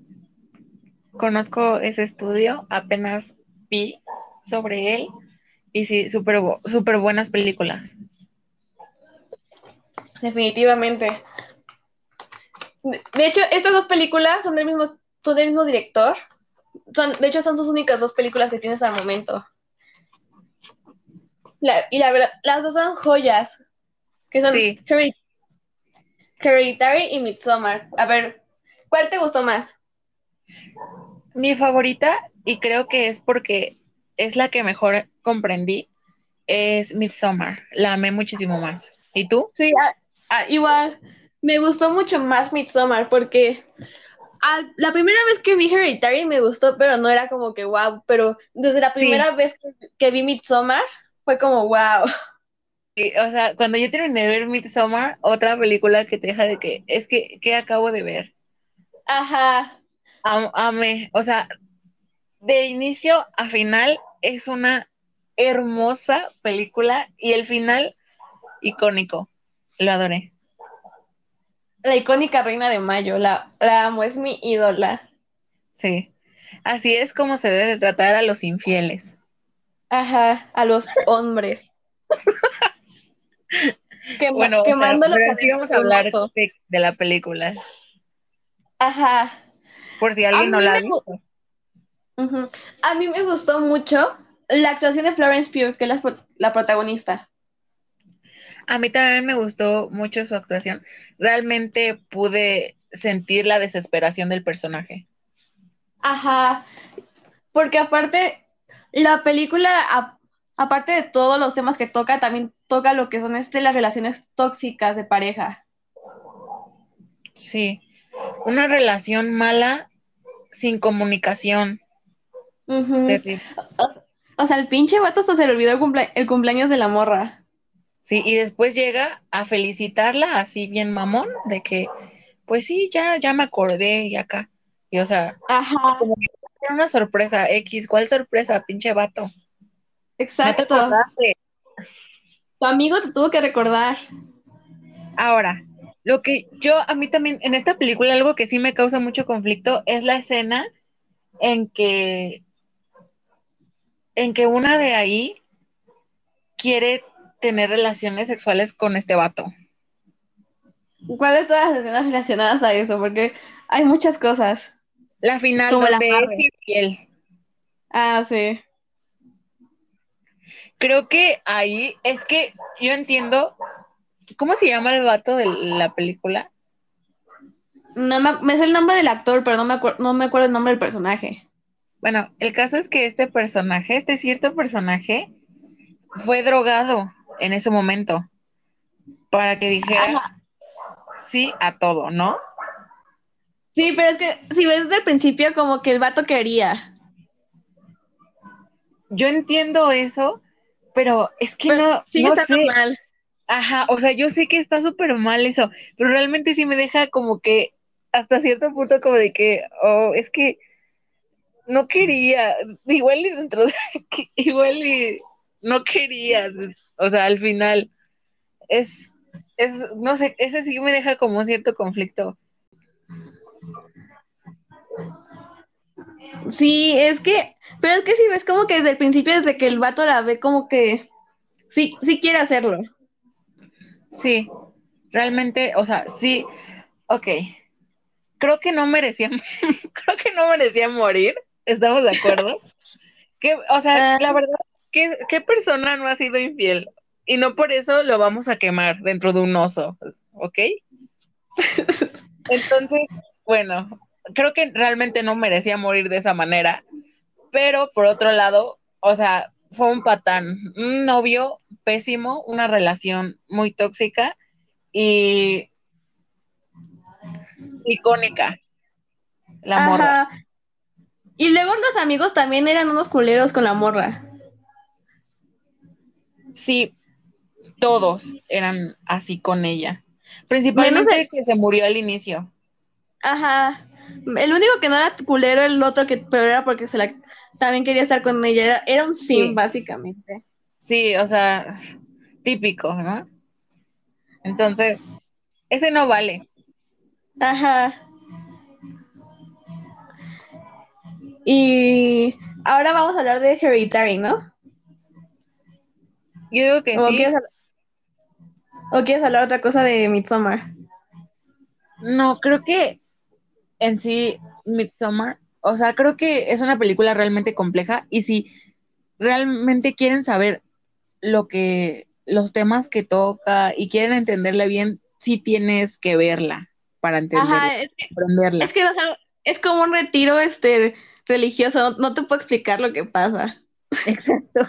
Conozco ese estudio, apenas vi sobre él y sí, súper súper buenas películas. Definitivamente. De, de hecho, estas dos películas son del mismo, son del mismo director. Son, de hecho, son sus únicas dos películas que tienes al momento. La- y la verdad, las dos son joyas. Que son Sí. Hereditary, y Midsommar. A ver, ¿cuál te gustó más? Mi favorita, y creo que es porque es la que mejor comprendí, es Midsommar. La amé muchísimo más. ¿Y tú? Sí, ah, igual. Me gustó mucho más Midsommar porque al- la primera vez que vi Hereditary me gustó, pero no era como que wow. Pero desde la primera vez que, que vi Midsommar fue como wow. Sí, o sea, cuando yo terminé de ver Midsommar, otra película que te deja de que es que, que acabo de ver. Ajá. Am- amé, o sea, de inicio a final es una hermosa película y el final icónico. Lo adoré. La icónica Reina de Mayo, la, la amo, es mi ídola. Sí. Así es como se debe de tratar a los infieles. Ajá, a los hombres. Quema- Bueno, sea, quemándolos sí vamos a hablar de, de la película, Ajá. por si alguien no la ha visto. A mí me gustó mucho la actuación de Florence Pugh, que es la, la protagonista. A mí también me gustó mucho su actuación. Realmente pude sentir la desesperación del personaje. Ajá, porque aparte, la película, a- aparte de todos los temas que toca, también toca lo que son este, las relaciones tóxicas de pareja. Sí. Una relación mala sin comunicación. Ujú. Terrible. O, o sea, el pinche vato hasta se le olvidó el, cumplea- el cumpleaños de la morra. Sí, y después llega a felicitarla así bien mamón, de que, pues sí, ya, ya me acordé y acá. Y o sea, Ajá, como que era una sorpresa, X, ¿cuál sorpresa, pinche vato? No te exacto. Tu amigo te tuvo que recordar. Ahora, lo que yo, a mí también, en esta película, algo que sí me causa mucho conflicto es la escena en que, en que una de ahí quiere tener relaciones sexuales con este vato. ¿Cuáles todas las escenas relacionadas a eso? Porque hay muchas cosas. La final Como donde amarre. es infiel. Ah, sí. Creo que ahí es que yo entiendo, ¿cómo se llama el vato de la película? No me, me sé el nombre del actor, pero no me, no me acuerdo el nombre del personaje. Bueno, el caso es que este personaje, este cierto personaje, fue drogado en ese momento para que dijera Ajá. sí a todo, ¿no? Sí, pero es que si ves desde el principio como que el vato quería. Yo entiendo eso, pero es que Pero no, sigue no sé. mal. Ajá, o sea, yo sé que está súper mal eso, pero realmente sí me deja como que hasta cierto punto como de que, oh, es que no quería, igual y dentro de, igual y no quería, o sea, al final es, es, no sé, ese sí me deja como un cierto conflicto. Sí, es que, pero es que si ves como que desde el principio, desde que el vato la ve como que sí, sí quiere hacerlo. Sí, realmente, o sea, sí, ok. Creo que no merecía, creo que no merecía morir, ¿estamos de acuerdo? Que, o sea, Ah. la verdad, ¿qué, ¿qué persona no ha sido infiel? Y no por eso lo vamos a quemar dentro de un oso, ¿ok? Entonces, bueno, creo que realmente no merecía morir de esa manera, pero por otro lado, o sea, fue un patán, un novio pésimo, una relación muy tóxica y icónica. La morra. Y luego los amigos también eran unos culeros con la morra. Sí, todos eran así con ella. Principalmente el que se murió al inicio. Ajá. El único que no era culero, el otro que, pero era porque se la también quería estar con ella. Era, era un sim, Sí. básicamente. Sí, o sea, típico, ¿no? Entonces, ese no vale. Ajá. Y ahora vamos a hablar de Hereditary, ¿no? Yo digo que ¿O sí. Quieres, ¿O quieres hablar otra cosa de Midsommar? No, creo que en sí, Midsommar, o sea, creo que es una película realmente compleja y si realmente quieren saber lo que, los temas que toca y quieren entenderla bien, sí tienes que verla para entenderla, Ajá, es que, aprenderla. es que o sea, es como un retiro este religioso, no, no te puedo explicar lo que pasa. Exacto.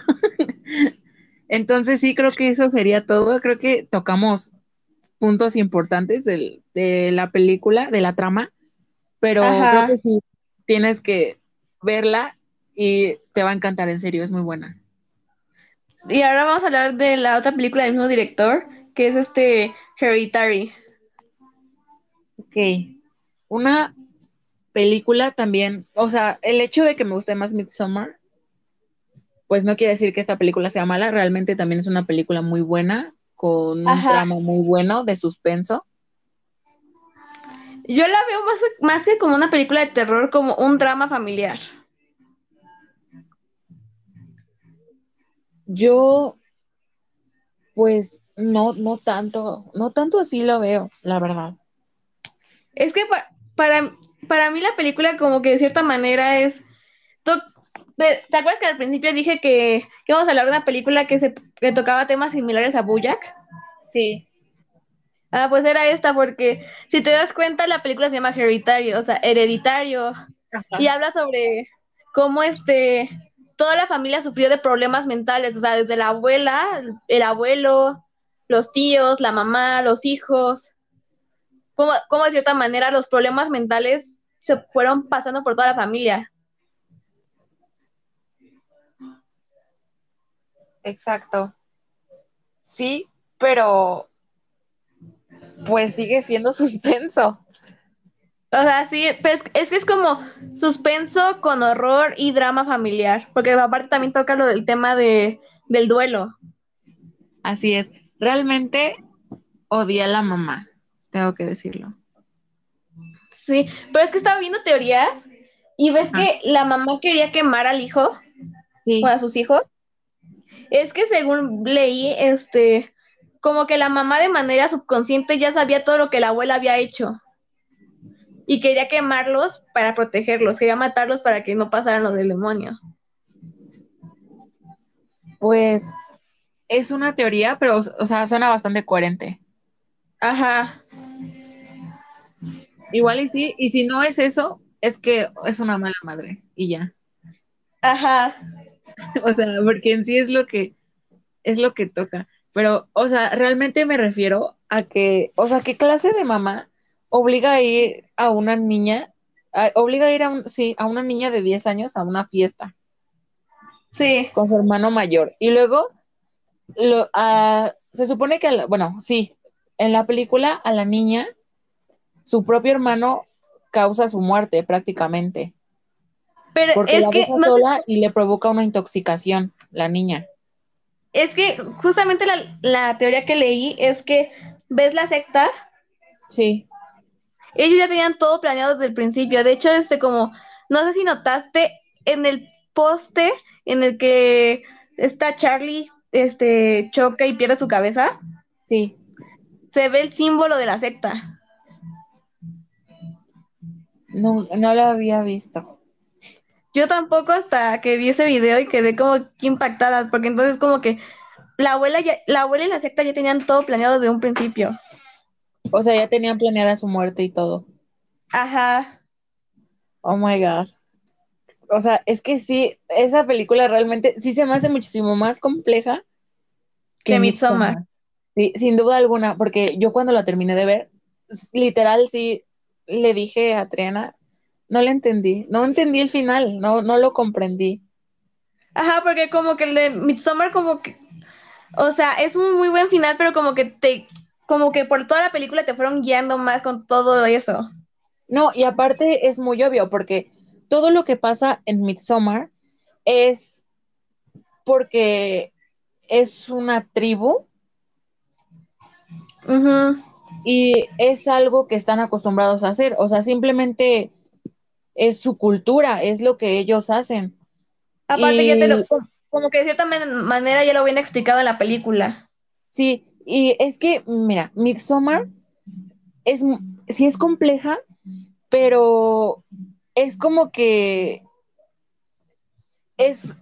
Entonces sí, creo que eso sería todo. Creo que tocamos puntos importantes del- de la película, de la trama, pero Ajá. creo que sí, tienes que verla y te va a encantar, en serio, es muy buena. Y ahora vamos a hablar de la otra película del mismo director, que es este Hereditary. Ok. Una película también, o sea, el hecho de que me guste más Midsommar, pues no quiere decir que esta película sea mala, realmente también es una película muy buena, con un Ajá. trama muy bueno de suspenso. Yo la veo más, más que como una película de terror, como un drama familiar. Yo, pues, no, no tanto, no tanto así lo veo, la verdad. Es que pa- para, para mí la película como que de cierta manera es... ¿Te te acuerdas que al principio dije que, que íbamos a hablar de una película que, se, que tocaba temas similares a Bojack? Sí. Ah, pues era esta, porque si te das cuenta, la película se llama Hereditario, o sea, hereditario, y habla sobre cómo este toda la familia sufrió de problemas mentales, o sea, desde la abuela, el abuelo, los tíos, la mamá, los hijos, cómo, cómo de cierta manera los problemas mentales se fueron pasando por toda la familia. Exacto. Sí, pero pues sigue siendo suspenso. O sea, sí, pero es, que es como suspenso con horror y drama familiar, porque aparte también toca lo del tema de, del duelo. Así es. Realmente odié a la mamá, tengo que decirlo. Sí, pero es que estaba viendo teorías y ves que la mamá quería quemar al hijo Sí. o a sus hijos. Es que según leí, este, como que la mamá de manera subconsciente ya sabía todo lo que la abuela había hecho y quería quemarlos para protegerlos, quería matarlos para que no pasaran los del demonio. Pues es una teoría, pero, o sea, suena bastante coherente. Ajá, Igual y sí, y si no es eso, es que es una mala madre y ya. ajá. O sea, porque en sí es lo que es lo que toca. Pero, o sea, realmente me refiero a que, o sea, ¿qué clase de mamá obliga a ir a una niña, a- obliga a ir a un, sí, a una niña de 10 años a una fiesta Sí, con su hermano mayor? Y luego, lo, a- se supone que, la- bueno, sí, en la película a la niña, su propio hermano causa su muerte prácticamente, pero porque es la que deja no sé- sola y le provoca una intoxicación, la niña. Es que justamente la, la teoría que leí es que ves la secta Sí. Ellos ya tenían todo planeado desde el principio. De hecho, este como, no sé si notaste en el poste en el que está Charlie, este, choca y pierde su cabeza, Sí, se ve el símbolo de la secta. no, no lo había visto. Yo tampoco hasta que vi ese video y quedé como que impactada, porque entonces como que la abuela ya, la abuela y la secta ya tenían todo planeado desde un principio. O sea, ya tenían planeada su muerte y todo. Ajá. Oh my God. O sea, es que sí, esa película realmente sí se me hace muchísimo más compleja Que Midsommar. Midsommar. Sí, sin duda alguna, porque yo cuando la terminé de ver, literal sí le dije a Triana, no le entendí, no entendí el final, no, no lo comprendí. Ajá, porque como que el de Midsommar como que, o sea, es un muy buen final, pero como que te, como que por toda la película te fueron guiando más con todo eso. No, y aparte es muy obvio, porque todo lo que pasa en Midsommar es porque es una tribu. Y es algo que están acostumbrados a hacer. O sea, simplemente es su cultura, es lo que ellos hacen. Aparte, ya te Y- lo, como que de cierta man- manera ya lo viene explicado en la película. Sí, y es que, mira, Midsommar es, sí es compleja, pero es como que es,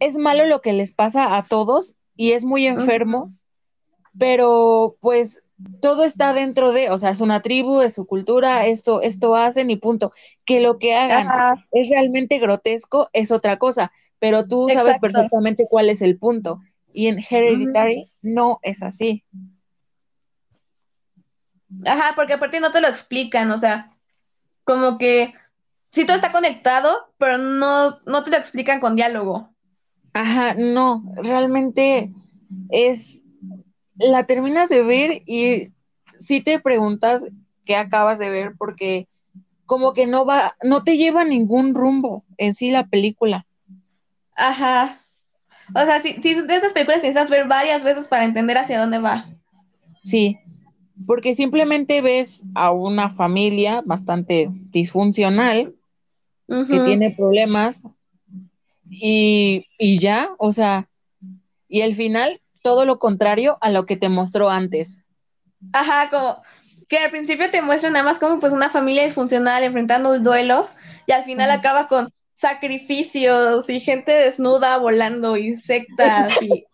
es malo lo que les pasa a todos y es muy enfermo, pero pues todo está dentro de, o sea, es una tribu, es su cultura, esto, esto hacen y punto. Que lo que hagan Ajá, es realmente grotesco es otra cosa, pero tú sabes perfectamente cuál es el punto. Y en Hereditary no es así. ajá, porque aparte no te lo explican, o sea, como que sí todo está conectado, pero no, no te lo explican con diálogo. Ajá, no, realmente es, la terminas de ver y sí te preguntas qué acabas de ver porque como que no va, no te lleva ningún rumbo en sí la película. Ajá. O sea, sí, de esas películas que necesitas ver varias veces para entender hacia dónde va. Sí, porque simplemente ves a una familia bastante disfuncional que tiene problemas y, y ya, o sea, y al final todo lo contrario a lo que te mostró antes. Ajá, como que al principio te muestran nada más como pues una familia disfuncional enfrentando el duelo y al final acaba con sacrificios y gente desnuda volando y sectas y,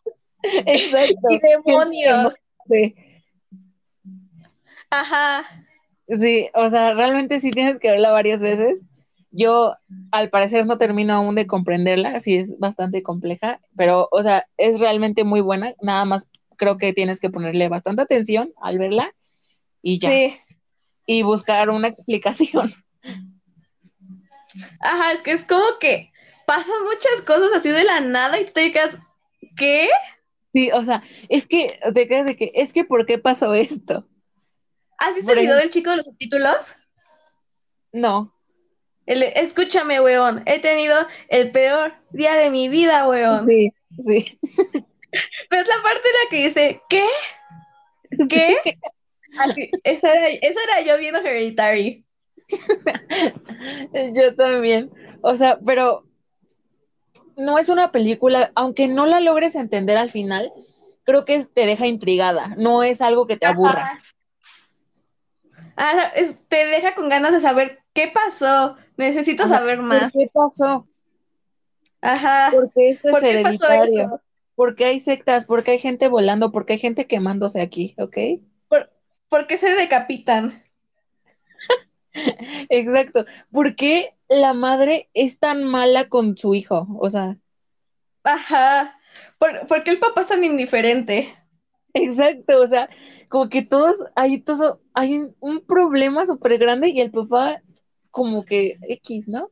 Exacto. y demonios. Sí, Ajá. sí, o sea, realmente sí tienes que verla varias veces. Yo, al parecer, no termino aún de comprenderla, sí es bastante compleja, pero, o sea, es realmente muy buena. Nada más creo que tienes que ponerle bastante atención al verla y ya, Sí. y buscar una explicación. Ajá, es que es como que pasan muchas cosas así de la nada y tú te quedas, ¿qué? Sí, o sea, es que te quedas de que, es que, ¿por qué pasó esto? ¿Has visto Por el video ejemplo- del chico de los subtítulos? No, El escúchame, weón, he tenido el peor día de mi vida, weón. sí, sí. Pero es la parte en la que dice, ¿qué? ¿Qué? Así, eso era, eso era yo viendo Hereditary. Yo también. O sea, pero no es una película, aunque no la logres entender al final, creo que te deja intrigada. No es algo que te aburra. Ah, es- te deja con ganas de saber qué pasó. Necesito saber ¿Por más. qué pasó? Ajá. Porque esto es ¿Por qué pasó hereditario. Porque hay sectas, porque hay gente volando, porque hay gente quemándose aquí, ¿ok? ¿Por, por qué se decapitan? Exacto. ¿Por qué la madre es tan mala con su hijo? O sea, Ajá. ¿Por, por qué el papá es tan indiferente? exacto. O sea, como que todos, hay todo, hay un, un problema súper grande y el papá como que X, ¿no?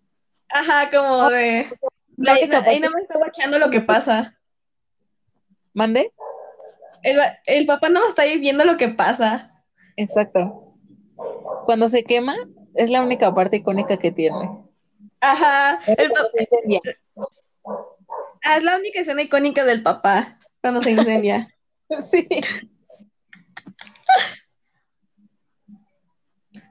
Ajá, como de... La Ahí, ahí nada más está guachando lo que pasa. ¿Mande? El, el papá más está ahí viendo lo que pasa. Exacto. Cuando se quema, es la única parte icónica que tiene. Ajá. El Cuando pa- se incendia. ah, es la única escena icónica del papá cuando se incendia. Sí.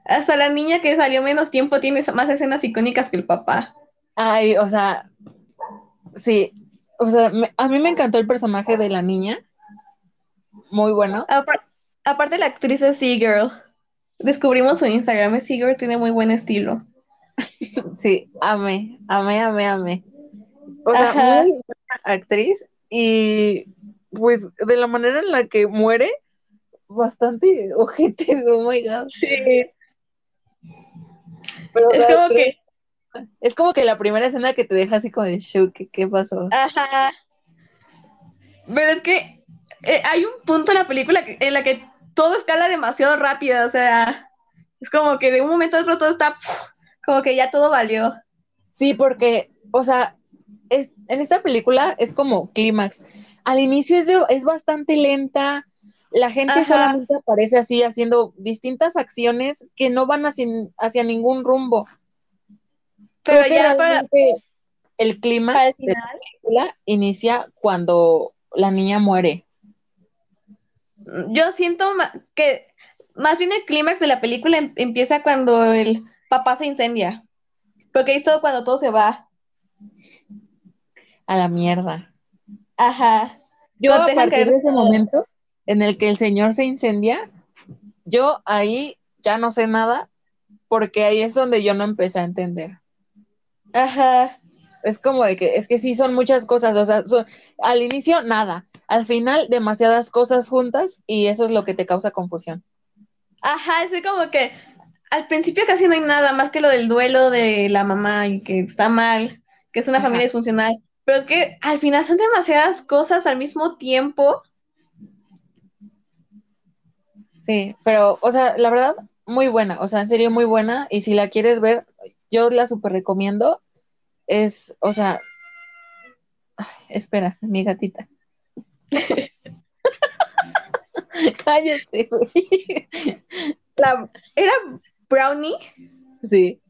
Hasta la niña que salió menos tiempo tiene más escenas icónicas que el papá. Ay, o sea, sí. O sea, me- a mí me encantó el personaje de la niña. Muy bueno. Apar- aparte la actriz es Seagirl. Descubrimos su Instagram, es Seagirl, tiene muy buen estilo. Sí, amé, amé, amé, amé. O sea, Ajá. muy buena actriz y pues de la manera en la que muere, bastante ojete, oh my god. Sí. Pero, Es como que, es como que la primera escena que te deja así con el shock, ¿qué, qué pasó? ajá. Pero es que eh, hay un punto en la película que- en la que todo escala demasiado rápido, o sea, es como que de un momento a otro todo está como que ya todo valió. Sí, porque, o sea, es, en esta película es como clímax. Al inicio es, de- es bastante lenta, la gente Ajá. solamente aparece así haciendo distintas acciones que no van hacia, hacia ningún rumbo. Pero Creo ya para, el el de final, la película inicia cuando la niña muere. Yo siento que más bien el clímax de la película em- empieza cuando el papá se incendia. Porque ahí es todo cuando todo se va. A la mierda. Ajá. Yo a partir de ese momento en el que el señor se incendia, yo ahí ya no sé nada, porque ahí es donde yo no empecé a entender. Ajá. Es como de que, es que sí son muchas cosas, o sea, son- al inicio nada, al final demasiadas cosas juntas y eso es lo que te causa confusión. Ajá, es como que al principio casi no hay nada más que lo del duelo de la mamá y que está mal, que es una Ajá. familia disfuncional. Pero es que al final son demasiadas cosas al mismo tiempo. Sí, pero, o sea, la verdad, muy buena, o sea, en serio, muy buena. Y si la quieres ver, yo la super recomiendo. Es, o sea, ay, espera, mi gatita. Cállate, güey. La, ¿Era Brownie? Sí.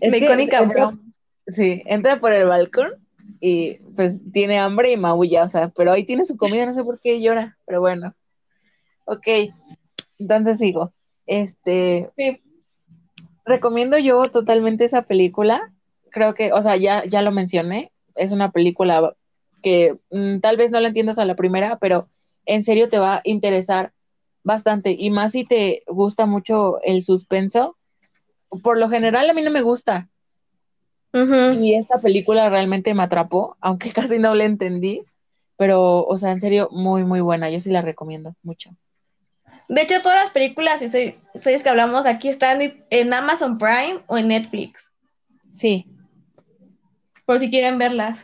Es icónica Brownie. Sí, entra por el balcón y pues tiene hambre y maulla, o sea, pero ahí tiene su comida, no sé por qué llora, pero bueno. Ok, entonces sigo. Este, Sí. recomiendo yo totalmente esa película. Creo que, o sea, ya, ya lo mencioné, es una película que mm, tal vez no la entiendas a la primera, pero en serio te va a interesar bastante. Y más si te gusta mucho el suspenso. Por lo general a mí no me gusta. Y esta película realmente me atrapó, aunque casi no la entendí. Pero, o sea, en serio, muy, muy buena. Yo sí la recomiendo mucho. De hecho, todas las películas y se- series que hablamos aquí están en- Amazon Prime o en Netflix, Sí, por si quieren verlas.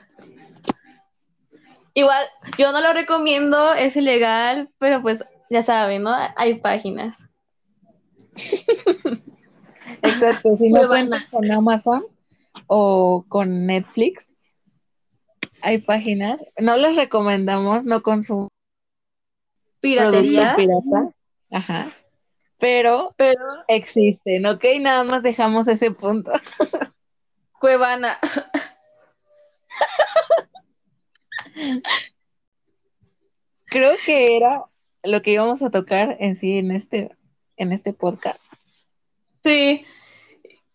Igual, yo no lo recomiendo, es ilegal, pero pues ya saben, ¿no? Hay páginas. exacto. Si no cuentas con Amazon o con Netflix, hay páginas. No les recomendamos, no consumir Piratería. pirata. Ajá. Pero Pero existen, ¿ok? Nada más dejamos ese punto. Cuevana. Creo que era lo que íbamos a tocar en sí en este, en este podcast. Sí.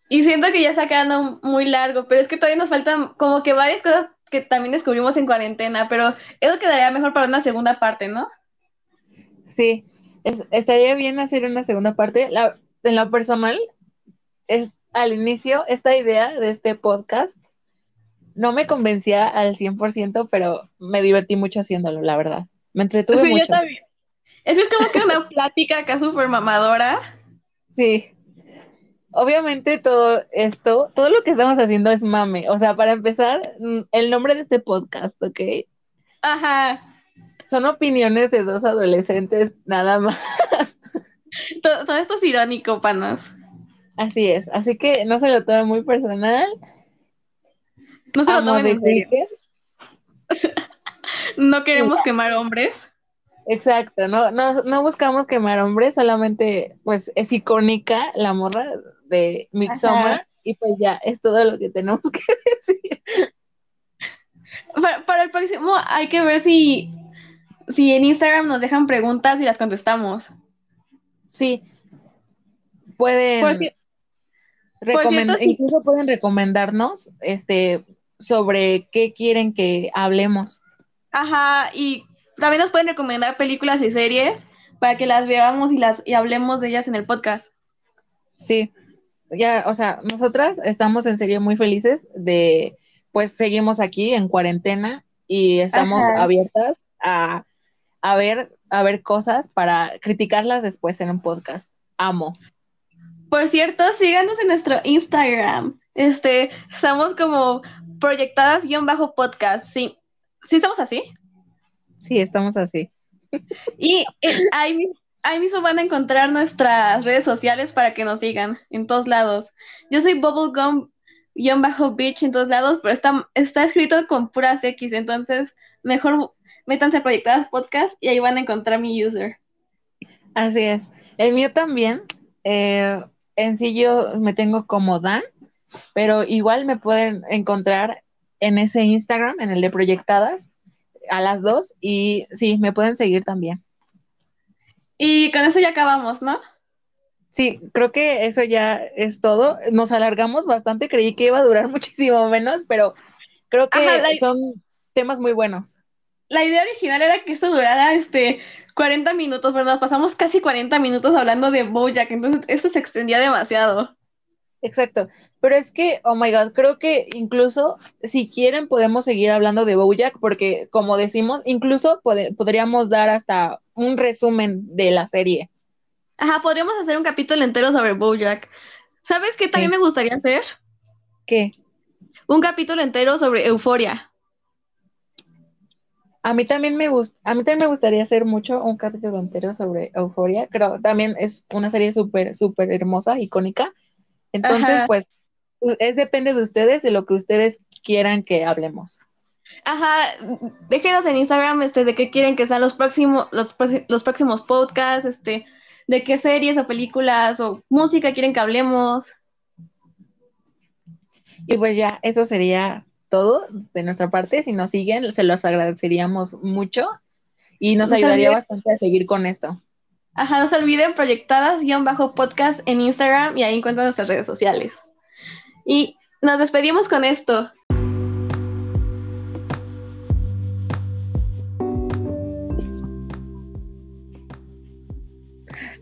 Y siento que ya está quedando muy largo, pero es que todavía nos faltan como que varias cosas que también descubrimos en cuarentena, pero eso quedaría mejor para una segunda parte, ¿no? Sí, es- estaría bien hacer una segunda parte. La- en lo personal, es, al inicio, esta idea de este podcast no me convencía al 100%, pero me divertí mucho haciéndolo, la verdad. Me entretuve Sí, yo mucho. también. Es como que una plática acá súper mamadora. Sí. Obviamente todo esto, todo lo que estamos haciendo es mame. O sea, para empezar, mm, el nombre de este podcast, ¿ok? Ajá. Son opiniones de dos adolescentes, nada más. To- Todo, esto es irónico, panas. Así es. Así que no se lo tomen muy personal. No se lo tomen en serio. No queremos quemar hombres. Exacto, no, no, no buscamos quemar hombres, solamente pues es icónica la morra de Midsommar y pues ya es todo lo que tenemos que decir. Para, para el próximo hay que ver si, si en Instagram nos dejan preguntas y las contestamos. Sí, pueden sí. incluso pueden recomendarnos este sobre qué quieren que hablemos. Ajá, y también nos pueden recomendar películas y series para que las veamos y las y hablemos de ellas en el podcast. Sí, ya, o sea, nosotras estamos en serio muy felices de, pues seguimos aquí en cuarentena y estamos Ajá. abiertas a, a ver, a ver cosas para criticarlas después en un podcast. Amo. Por cierto, síganos en nuestro Instagram. Este, estamos como proyectadas-podcast. Sí, sí estamos así. Sí, estamos así. Y eh, ahí, ahí mismo van a encontrar nuestras redes sociales para que nos sigan en todos lados. Yo soy bubblegum-beach en todos lados, pero está, está escrito con puras X, entonces mejor métanse a Proyectadas Podcast y ahí van a encontrar mi user. Así es. El mío también. eh, en sí yo me tengo como Dan, pero igual me pueden encontrar en ese Instagram, en el de Proyectadas. a las dos y sí, me pueden seguir también. Y con eso ya acabamos, ¿no? Sí, creo que eso ya es todo. Nos alargamos bastante, creí que iba a durar muchísimo menos, pero creo que son temas muy buenos. La idea original era que esto durara este 40 minutos, pero nos pasamos casi 40 minutos hablando de Bojack, entonces esto se extendía demasiado. Exacto, pero es que, oh my god, creo que incluso si quieren podemos seguir hablando de Bojack porque como decimos, incluso podríamos dar hasta un resumen de la serie. Ajá, podríamos hacer un capítulo entero sobre Bojack. ¿Sabes qué también me gustaría hacer? ¿Qué? Un capítulo entero sobre Euforia. A mí también me gusta, a mí también me gustaría hacer mucho un capítulo entero sobre Euforia. Creo también es una serie súper, súper hermosa, icónica. Entonces, pues, es depende de ustedes, de lo que ustedes quieran que hablemos. Ajá, déjenos en Instagram este, de qué quieren que sean los próximos, los, los próximos podcasts, este, de qué series o películas o música quieren que hablemos. Y pues ya, eso sería todo de nuestra parte. Si nos siguen, se los agradeceríamos mucho y nos ayudaría bastante a seguir con esto. Ajá, no se olviden proyectadas-podcast en Instagram y ahí encuentran nuestras redes sociales. Y nos despedimos con esto.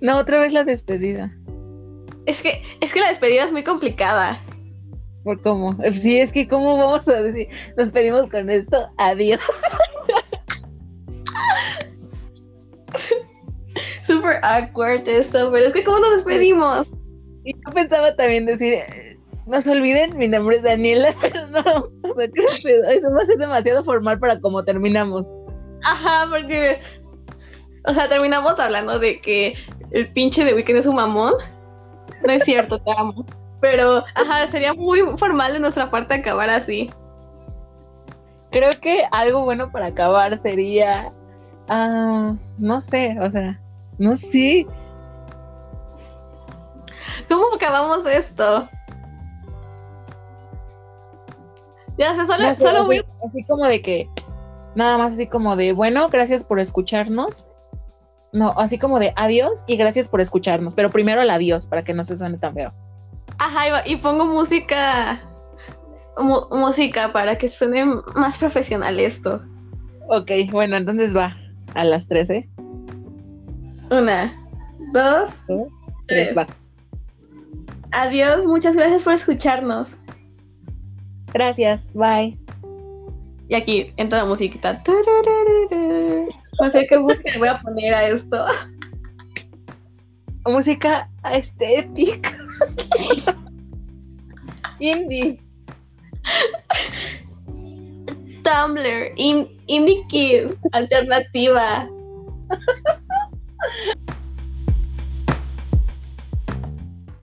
No, otra vez la despedida. Es que, es que la despedida es muy complicada. ¿Por cómo? Sí, es que cómo vamos a decir, nos pedimos con esto, adiós. Super awkward esto, pero es que ¿cómo nos despedimos? Y yo pensaba también decir, no se olviden, mi nombre es Daniela, pero no, o sea, eso va a ser demasiado formal para cómo terminamos. Ajá, porque, o sea, terminamos hablando de que el pinche de Weekend es un mamón. No es cierto, te amo. Pero, ajá, sería muy formal de nuestra parte acabar así. Creo que algo bueno para acabar sería, ah, no sé, o sea, no sé. ¿Cómo acabamos esto? Ya sé, solo, solo voy. Así como de que. Nada más así como de, bueno, gracias por escucharnos. No, así como de adiós y gracias por escucharnos. Pero primero el adiós para que no se suene tan feo. Ajá, y pongo música. música para que suene más profesional esto. Ok, bueno, entonces va a las 13. Una, dos, tres. Adiós, muchas gracias por escucharnos. Gracias, bye. Y aquí entra la musiquita. No sé qué música voy a poner a esto. Música estética. Indie. Tumblr, indie kid, alternativa.